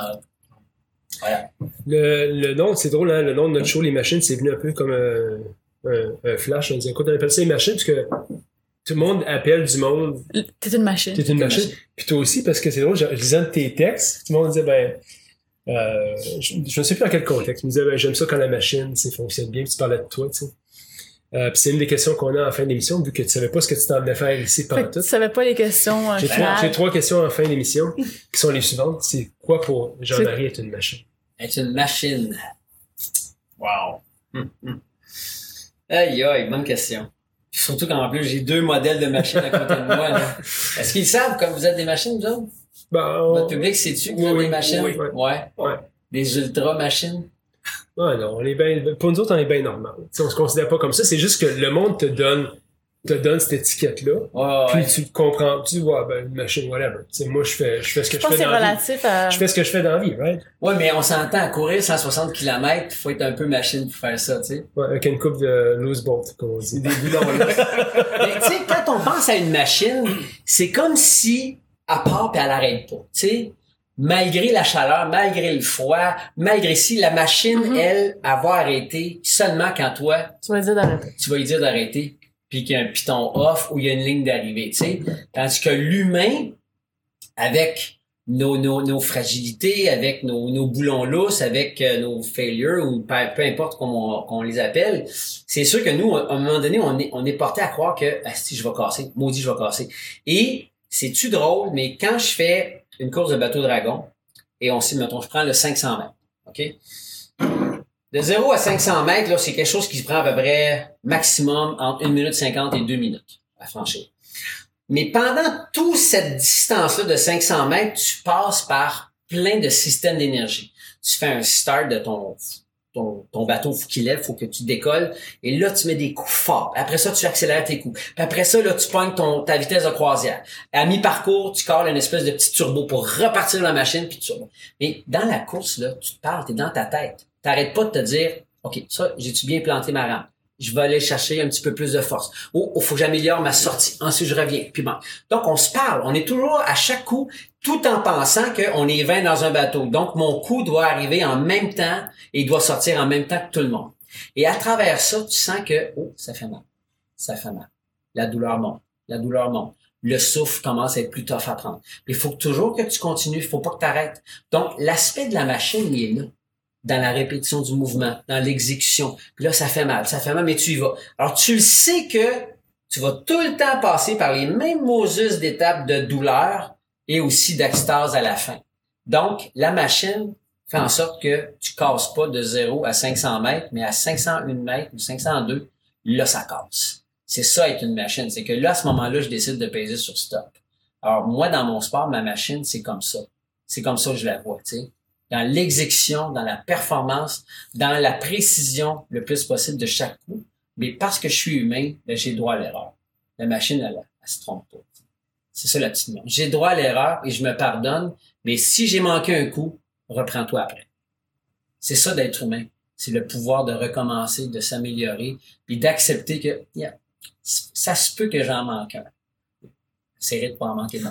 Voilà. Le, le nom, c'est drôle, hein? le nom de notre show, Les Machines, c'est venu un peu comme un, un, flash. On disait, écoute, on appelle ça les machines parce que tout le monde appelle du monde. T'es une machine. T'es une machine. Puis toi aussi, parce que c'est drôle, je lisais tes textes, tout le monde disait, ben, euh, je, ne sais plus dans quel contexte. Il me disait, ben, j'aime ça quand la machine, c'est fonctionne bien, puis tu parlais de toi, tu sais. Euh, puis c'est une des questions qu'on a en fin d'émission, vu que tu savais pas ce que tu t'en venais faire ici pendant tout. tu savais pas les questions euh, J'ai trois, finales. j'ai trois questions en fin d'émission qui sont les suivantes. C'est quoi pour Jean-Marie est une machine? Être une machine. Wow. Hum, hum. Aïe, aïe, bonne question. Surtout qu'en plus, j'ai deux modèles de machines à côté de moi. là. [laughs] Est-ce qu'ils savent comme vous êtes des machines, vous autres? Ben, on- Votre public, sais-tu que vous Oui, êtes oui, des machines? oui, oui. Ouais. Ouais. Des ultra-machines? Ouais, non, on est bien, pour nous autres, on est bien normal. Tu sais, on se considère pas comme ça. C'est juste que le monde te donne, te donne cette étiquette-là. Puis ouais. tu comprends, tu vois, ben, une machine, whatever. Moi, je fais, je fais ce que Je je, pense que fais c'est dans la vie. relatif à... Je fais ce que je fais dans la vie, right? Ouais, mais on s'entend, à courir 160 km, faut être un peu machine pour faire ça, tu sais. Ouais, avec une coupe de loose bolt, comme on dit. Des boulons là. [laughs] Mais tu sais, quand on pense à une machine, c'est comme si elle part puis elle arrête pas. Tu sais, malgré la chaleur, malgré le froid, malgré si la machine, Mhm. elle, elle va arrêter seulement quand toi, Tu vas dire d'arrêter. tu vas lui dire d'arrêter, puis qu'il y a un piton off ou il y a une ligne d'arrivée, tu sais. Tandis que l'humain, avec nos, nos, nos fragilités, avec nos, nos boulons lousses, avec euh, nos failures ou peu, peu importe comment on, qu'on les appelle, c'est sûr que nous, à un moment donné, on est, on est porté à croire que ah, si je vais casser, maudit, je vais casser. Et c'est-tu drôle, mais quand je fais une course de bateau dragon, et on sait, mettons, je prends le 500 mètres, OK? De 0 à 500 mètres, là, c'est quelque chose qui se prend à peu près maximum entre 1 minute 50 et 2 minutes à franchir. Mais pendant toute cette distance-là de 500 mètres, tu passes par plein de systèmes d'énergie. Tu fais un start de ton, ton, ton bateau, faut qu'il lève, faut que tu décolles. Et là, tu mets des coups forts. Après ça, tu accélères tes coups. Puis après ça, là, tu pognes ton, ta vitesse de croisière. À mi-parcours, tu colles une espèce de petit turbo pour repartir la machine, puis tu Mais dans la course, là, tu te parles, t'es dans ta tête. T'arrêtes pas de te dire, OK, ça, j'ai-tu bien planté ma rampe? Je vais aller chercher un petit peu plus de force. Oh, il faut que j'améliore ma sortie. Ensuite, je reviens. Puis bon. Donc, on se parle. On est toujours à chaque coup, tout en pensant qu'on est 20 dans un bateau. Donc, mon coup doit arriver en même temps et il doit sortir en même temps que tout le monde. Et à travers ça, tu sens que, oh, ça fait mal. Ça fait mal. La douleur monte. La douleur monte. Le souffle commence à être plus tough à prendre. Il faut toujours que tu continues. Il faut pas que tu arrêtes. Donc, l'aspect de la machine, il est là dans la répétition du mouvement, dans l'exécution. Puis là, ça fait mal, ça fait mal, mais tu y vas. Alors, tu le sais que tu vas tout le temps passer par les mêmes Moses d'étapes de douleur et aussi d'extase à la fin. Donc, la machine fait en sorte que tu casses pas de 0 à 500 mètres, mais à 501 mètres ou 502, là, ça casse. C'est ça être une machine. C'est que là, à ce moment-là, je décide de peser sur stop. Alors, moi, dans mon sport, ma machine, c'est comme ça. C'est comme ça que je la vois, tu sais dans l'exécution, dans la performance, dans la précision le plus possible de chaque coup. Mais parce que je suis humain, ben, j'ai droit à l'erreur. La machine, elle, elle, se trompe pas. C'est ça la petite nuance. J'ai droit à l'erreur et je me pardonne, mais si j'ai manqué un coup, reprends-toi après. C'est ça d'être humain. C'est le pouvoir de recommencer, de s'améliorer, puis d'accepter que yeah, ça se peut que j'en manque un. J'essaierai de pas en manquer.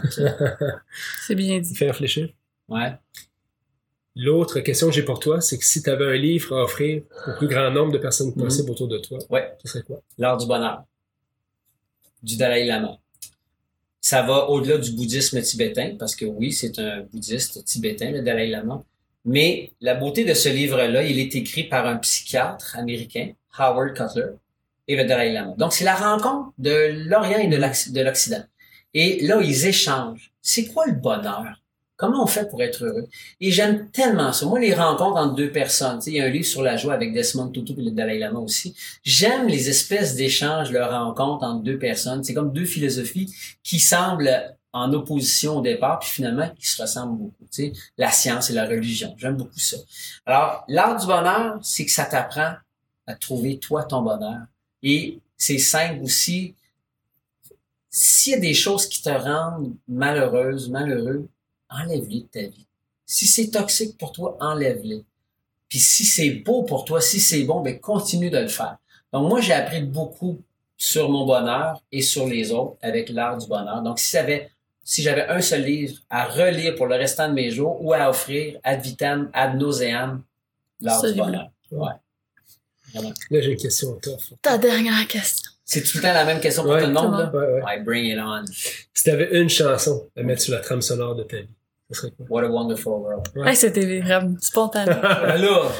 [laughs] C'est bien dit. Fait réfléchir. Ouais. L'autre question que j'ai pour toi, c'est que si tu avais un livre à offrir au plus grand nombre de personnes possible autour de toi, Ouais. ce serait quoi? L'art du bonheur du Dalai Lama. Ça va au-delà du bouddhisme tibétain, parce que oui, c'est un bouddhiste tibétain, le Dalai Lama. Mais la beauté de ce livre-là, il est écrit par un psychiatre américain, Howard Cutler, et le Dalai Lama. Donc, c'est la rencontre de l'Orient et de l'Occident. Et là, ils échangent. C'est quoi le bonheur? Comment on fait pour être heureux? Et j'aime tellement ça. Moi, les rencontres entre deux personnes, il y a un livre sur la joie avec Desmond Tutu et le Dalai Lama aussi. J'aime les espèces d'échanges, de rencontres entre deux personnes. C'est comme deux philosophies qui semblent en opposition au départ, puis finalement qui se ressemblent beaucoup. Tu sais, la science et la religion. J'aime beaucoup ça. Alors, l'art du bonheur, c'est que ça t'apprend à trouver toi ton bonheur. Et c'est simple aussi. S'il y a des choses qui te rendent malheureuse, malheureux, enlève-les de ta vie. Si c'est toxique pour toi, enlève-les. Puis si c'est beau pour toi, si c'est bon, ben continue de le faire. Donc moi, j'ai appris beaucoup sur mon bonheur et sur les autres avec l'art du bonheur. Donc si j'avais si j'avais un seul livre à relire pour le restant de mes jours ou à offrir ad vitam, ad nauseam, l'art du bonheur. Ouais. Vraiment. Là, j'ai une question tough. Ta dernière question. C'est tout le temps la même question pour Ouais, tout le monde, là? Ouais, ouais. Ouais, bring it on. Si tu avais une chanson à mettre sur la trame sonore de ta vie, What a Wonderful World. Ouais. Ouais, c'était vraiment spontané. [laughs] Là,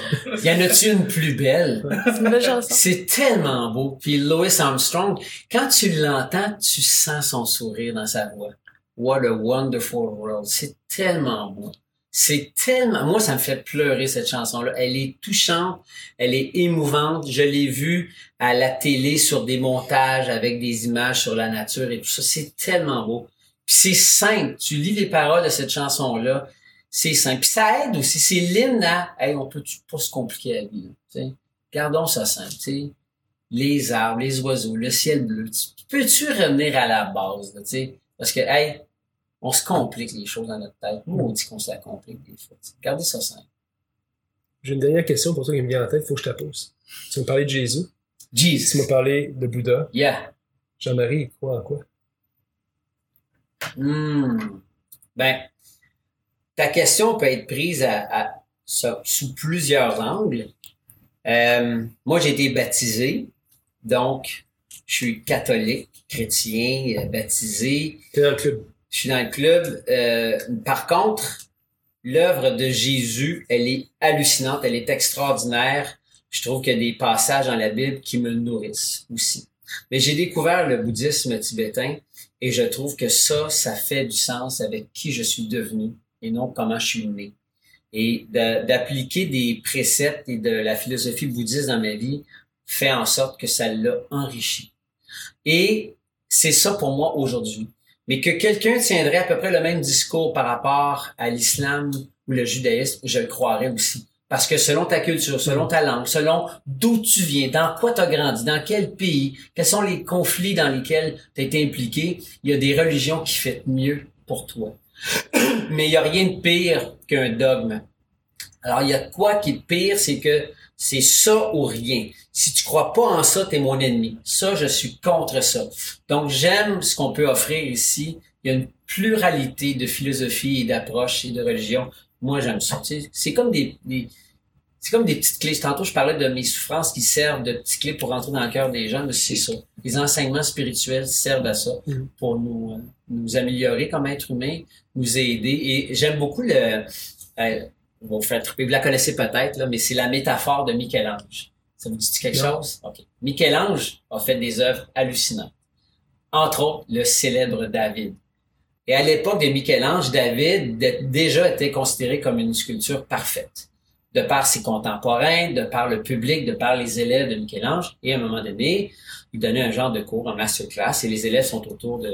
y en a-tu une plus belle? C'est une belle chanson. C'est tellement beau. Puis Louis Armstrong, quand tu l'entends, tu sens son sourire dans sa voix. What a wonderful world. C'est tellement beau. C'est tellement... Moi, ça me fait pleurer, cette chanson-là. Elle est touchante, elle est émouvante. Je l'ai vue à la télé sur des montages avec des images sur la nature et tout ça. C'est tellement beau. Puis c'est simple. Tu lis les paroles de cette chanson-là, c'est simple. Puis ça aide aussi. C'est l'hymne à... Hey, on peut pas se compliquer la vie. là, tu. Gardons ça simple. tu les arbres, les oiseaux, le ciel bleu. Tu- Peux-tu revenir à la base, là, tu? Parce que, hey, on se complique les choses dans notre tête. Nous, on dit qu'on se la complique des fois. tu. Gardez ça simple. J'ai une dernière question pour toi qui me vient en tête, faut que je te pose. Tu m'as parlé de Jésus, tu Jesus. m'as parlé de Bouddha. Yeah. Jean-Marie, il croit en quoi? Hmm. Ben, ta question peut être prise à, à- ça- sous plusieurs angles. Euh, moi, j'ai été baptisé, donc je suis catholique, chrétien, euh, baptisé. T'es dans le club. Je suis dans le club. Euh, par contre, l'œuvre de Jésus, elle est hallucinante, elle est extraordinaire. Je trouve qu'il y a des passages dans la Bible qui me nourrissent aussi. Mais j'ai découvert le bouddhisme tibétain et je trouve que ça, ça fait du sens avec qui je suis devenu et non comment je suis né. Et d'appliquer des préceptes et de la philosophie bouddhiste dans ma vie fait en sorte que ça l'a enrichi. Et c'est ça pour moi aujourd'hui mais que quelqu'un tiendrait à peu près le même discours par rapport à l'islam ou le judaïsme, je le croirais aussi. Parce que selon ta culture, selon ta langue, selon d'où tu viens, dans quoi tu as grandi, dans quel pays, quels sont les conflits dans lesquels tu as été impliqué, il y a des religions qui font mieux pour toi. [clears throat] Mais il n'y a rien de pire qu'un dogme. Alors, il y a quoi qui est pire, c'est que c'est ça ou rien. Si tu crois pas en ça, t'es mon ennemi. Ça, je suis contre ça. Donc, j'aime ce qu'on peut offrir ici. Il y a une pluralité de philosophies et d'approches et de religions. Moi, j'aime ça. C'est comme des, des- c'est comme des petites clés. Tantôt, je parlais de mes souffrances qui servent de petites clés pour rentrer dans le cœur des gens, mais c'est ça. Les enseignements spirituels servent à ça Mhm. pour nous, euh, nous améliorer comme être humain, nous aider. Et j'aime beaucoup le, euh, vous faire. Vous la connaissez peut-être, là, mais c'est la métaphore de Michel-Ange. Ça vous dit quelque Non. chose? OK. Michel-Ange a fait des œuvres hallucinantes. Entre autres, le célèbre David. Et à l'époque de Michel-Ange, David déjà était considéré comme une sculpture parfaite. De par ses contemporains, de par le public, de par les élèves de Michel-Ange. Et à un moment donné, il donnait un genre de cours, un masterclass, et les élèves sont autour de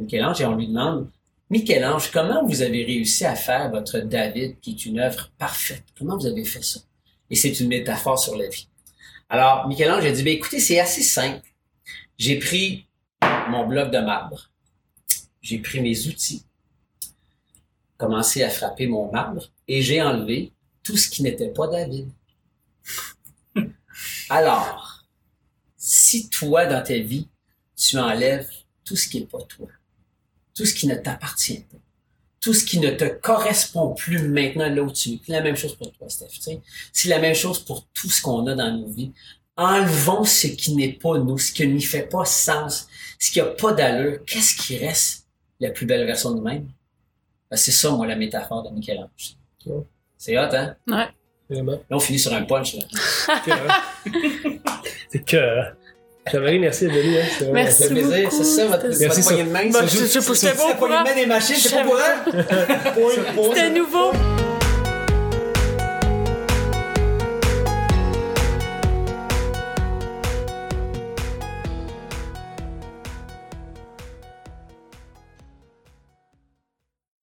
Michel-Ange et on lui demande Michel-Ange, comment vous avez réussi à faire votre David, qui est une œuvre parfaite? Comment vous avez fait ça? Et c'est une métaphore sur la vie. Alors, Michel-Ange a dit, ben, écoutez, c'est assez simple. J'ai pris mon bloc de marbre. J'ai pris mes outils, commencé à frapper mon marbre, et j'ai enlevé tout ce qui n'était pas David. [laughs] Alors, si toi, dans ta vie, tu enlèves tout ce qui n'est pas toi, tout ce qui ne t'appartient pas, tout ce qui ne te correspond plus maintenant là où tu es. C'est la même chose pour toi, Steph. C'est la même chose pour tout ce qu'on a dans nos vies. Enlevons ce qui n'est pas nous, ce qui n'y fait pas sens, ce qui n'a pas d'allure. Qu'est-ce qui reste la plus belle version de nous-mêmes? Ben, c'est ça, moi, la métaphore de Michel-Ange. Ouais. C'est hot, hein? Ouais. Vraiment. Là, on finit sur un punch, là. C'est que. [laughs] Jean-Marie, merci d'être venu. Hein. Merci Ça fait plaisir. beaucoup, C'est ça, votre, c'était- votre Merci, poignée de main. Bah, je- je- je- ça- j'étais ça- pas au la poignée de courant. main des machines, Je [laughs]